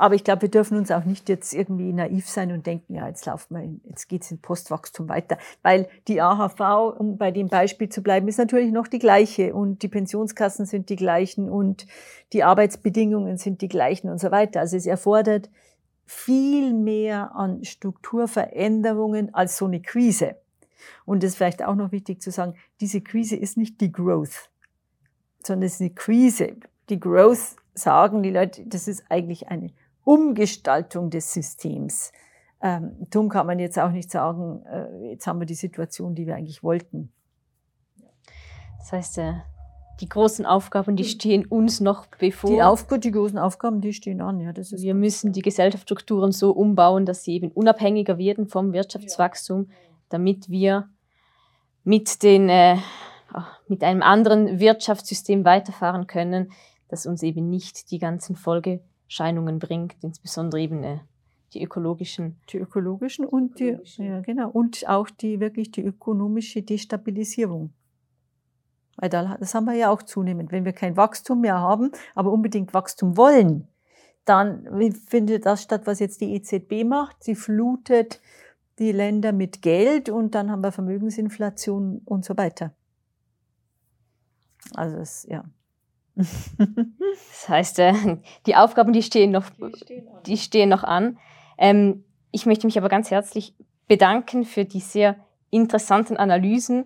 Aber ich glaube, wir dürfen uns auch nicht jetzt irgendwie naiv sein und denken, ja, jetzt laufen wir, jetzt geht's in Postwachstum weiter. Weil die AHV, um bei dem Beispiel zu bleiben, ist natürlich noch die gleiche und die Pensionskassen sind die gleichen und die Arbeitsbedingungen sind die gleichen und so weiter. Also es erfordert viel mehr an Strukturveränderungen als so eine Krise. Und es ist vielleicht auch noch wichtig zu sagen, diese Krise ist nicht die Growth, sondern es ist eine Krise. Die Growth sagen die Leute, das ist eigentlich eine Umgestaltung des Systems. Ähm, darum kann man jetzt auch nicht sagen, äh, jetzt haben wir die Situation, die wir eigentlich wollten. Das heißt, äh, die großen Aufgaben, die stehen uns noch bevor. Die, Aufgaben, die großen Aufgaben, die stehen an. Ja, das ist wir müssen die Gesellschaftsstrukturen so umbauen, dass sie eben unabhängiger werden vom Wirtschaftswachstum, damit wir mit, den, äh, mit einem anderen Wirtschaftssystem weiterfahren können, das uns eben nicht die ganzen Folge Scheinungen bringt, insbesondere eben äh, die ökologischen. Die ökologischen und die, ja, genau, und auch die wirklich die ökonomische Destabilisierung. Weil da, das haben wir ja auch zunehmend. Wenn wir kein Wachstum mehr haben, aber unbedingt Wachstum wollen, dann findet das statt, was jetzt die EZB macht. Sie flutet die Länder mit Geld und dann haben wir Vermögensinflation und so weiter. Also das, ja. (laughs) das heißt, äh, die Aufgaben, die stehen noch, die stehen, die stehen noch an. Ähm, ich möchte mich aber ganz herzlich bedanken für die sehr interessanten Analysen,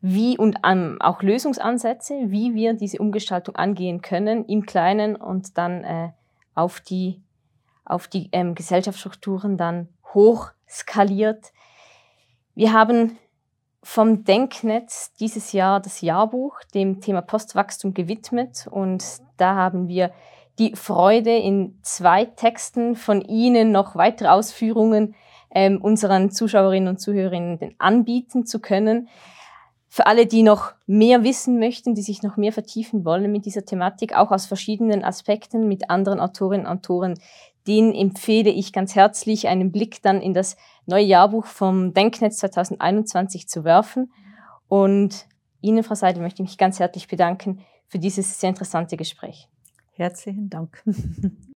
wie und ähm, auch Lösungsansätze, wie wir diese Umgestaltung angehen können im Kleinen und dann äh, auf die, auf die ähm, Gesellschaftsstrukturen dann hoch skaliert. Wir haben vom Denknetz dieses Jahr das Jahrbuch dem Thema Postwachstum gewidmet und da haben wir die Freude, in zwei Texten von Ihnen noch weitere Ausführungen ähm, unseren Zuschauerinnen und Zuhörerinnen anbieten zu können. Für alle, die noch mehr wissen möchten, die sich noch mehr vertiefen wollen mit dieser Thematik, auch aus verschiedenen Aspekten mit anderen Autorinnen und Autoren, den empfehle ich ganz herzlich, einen Blick dann in das neue Jahrbuch vom Denknetz 2021 zu werfen. Und Ihnen, Frau Seidel, möchte ich mich ganz herzlich bedanken für dieses sehr interessante Gespräch. Herzlichen Dank. (laughs)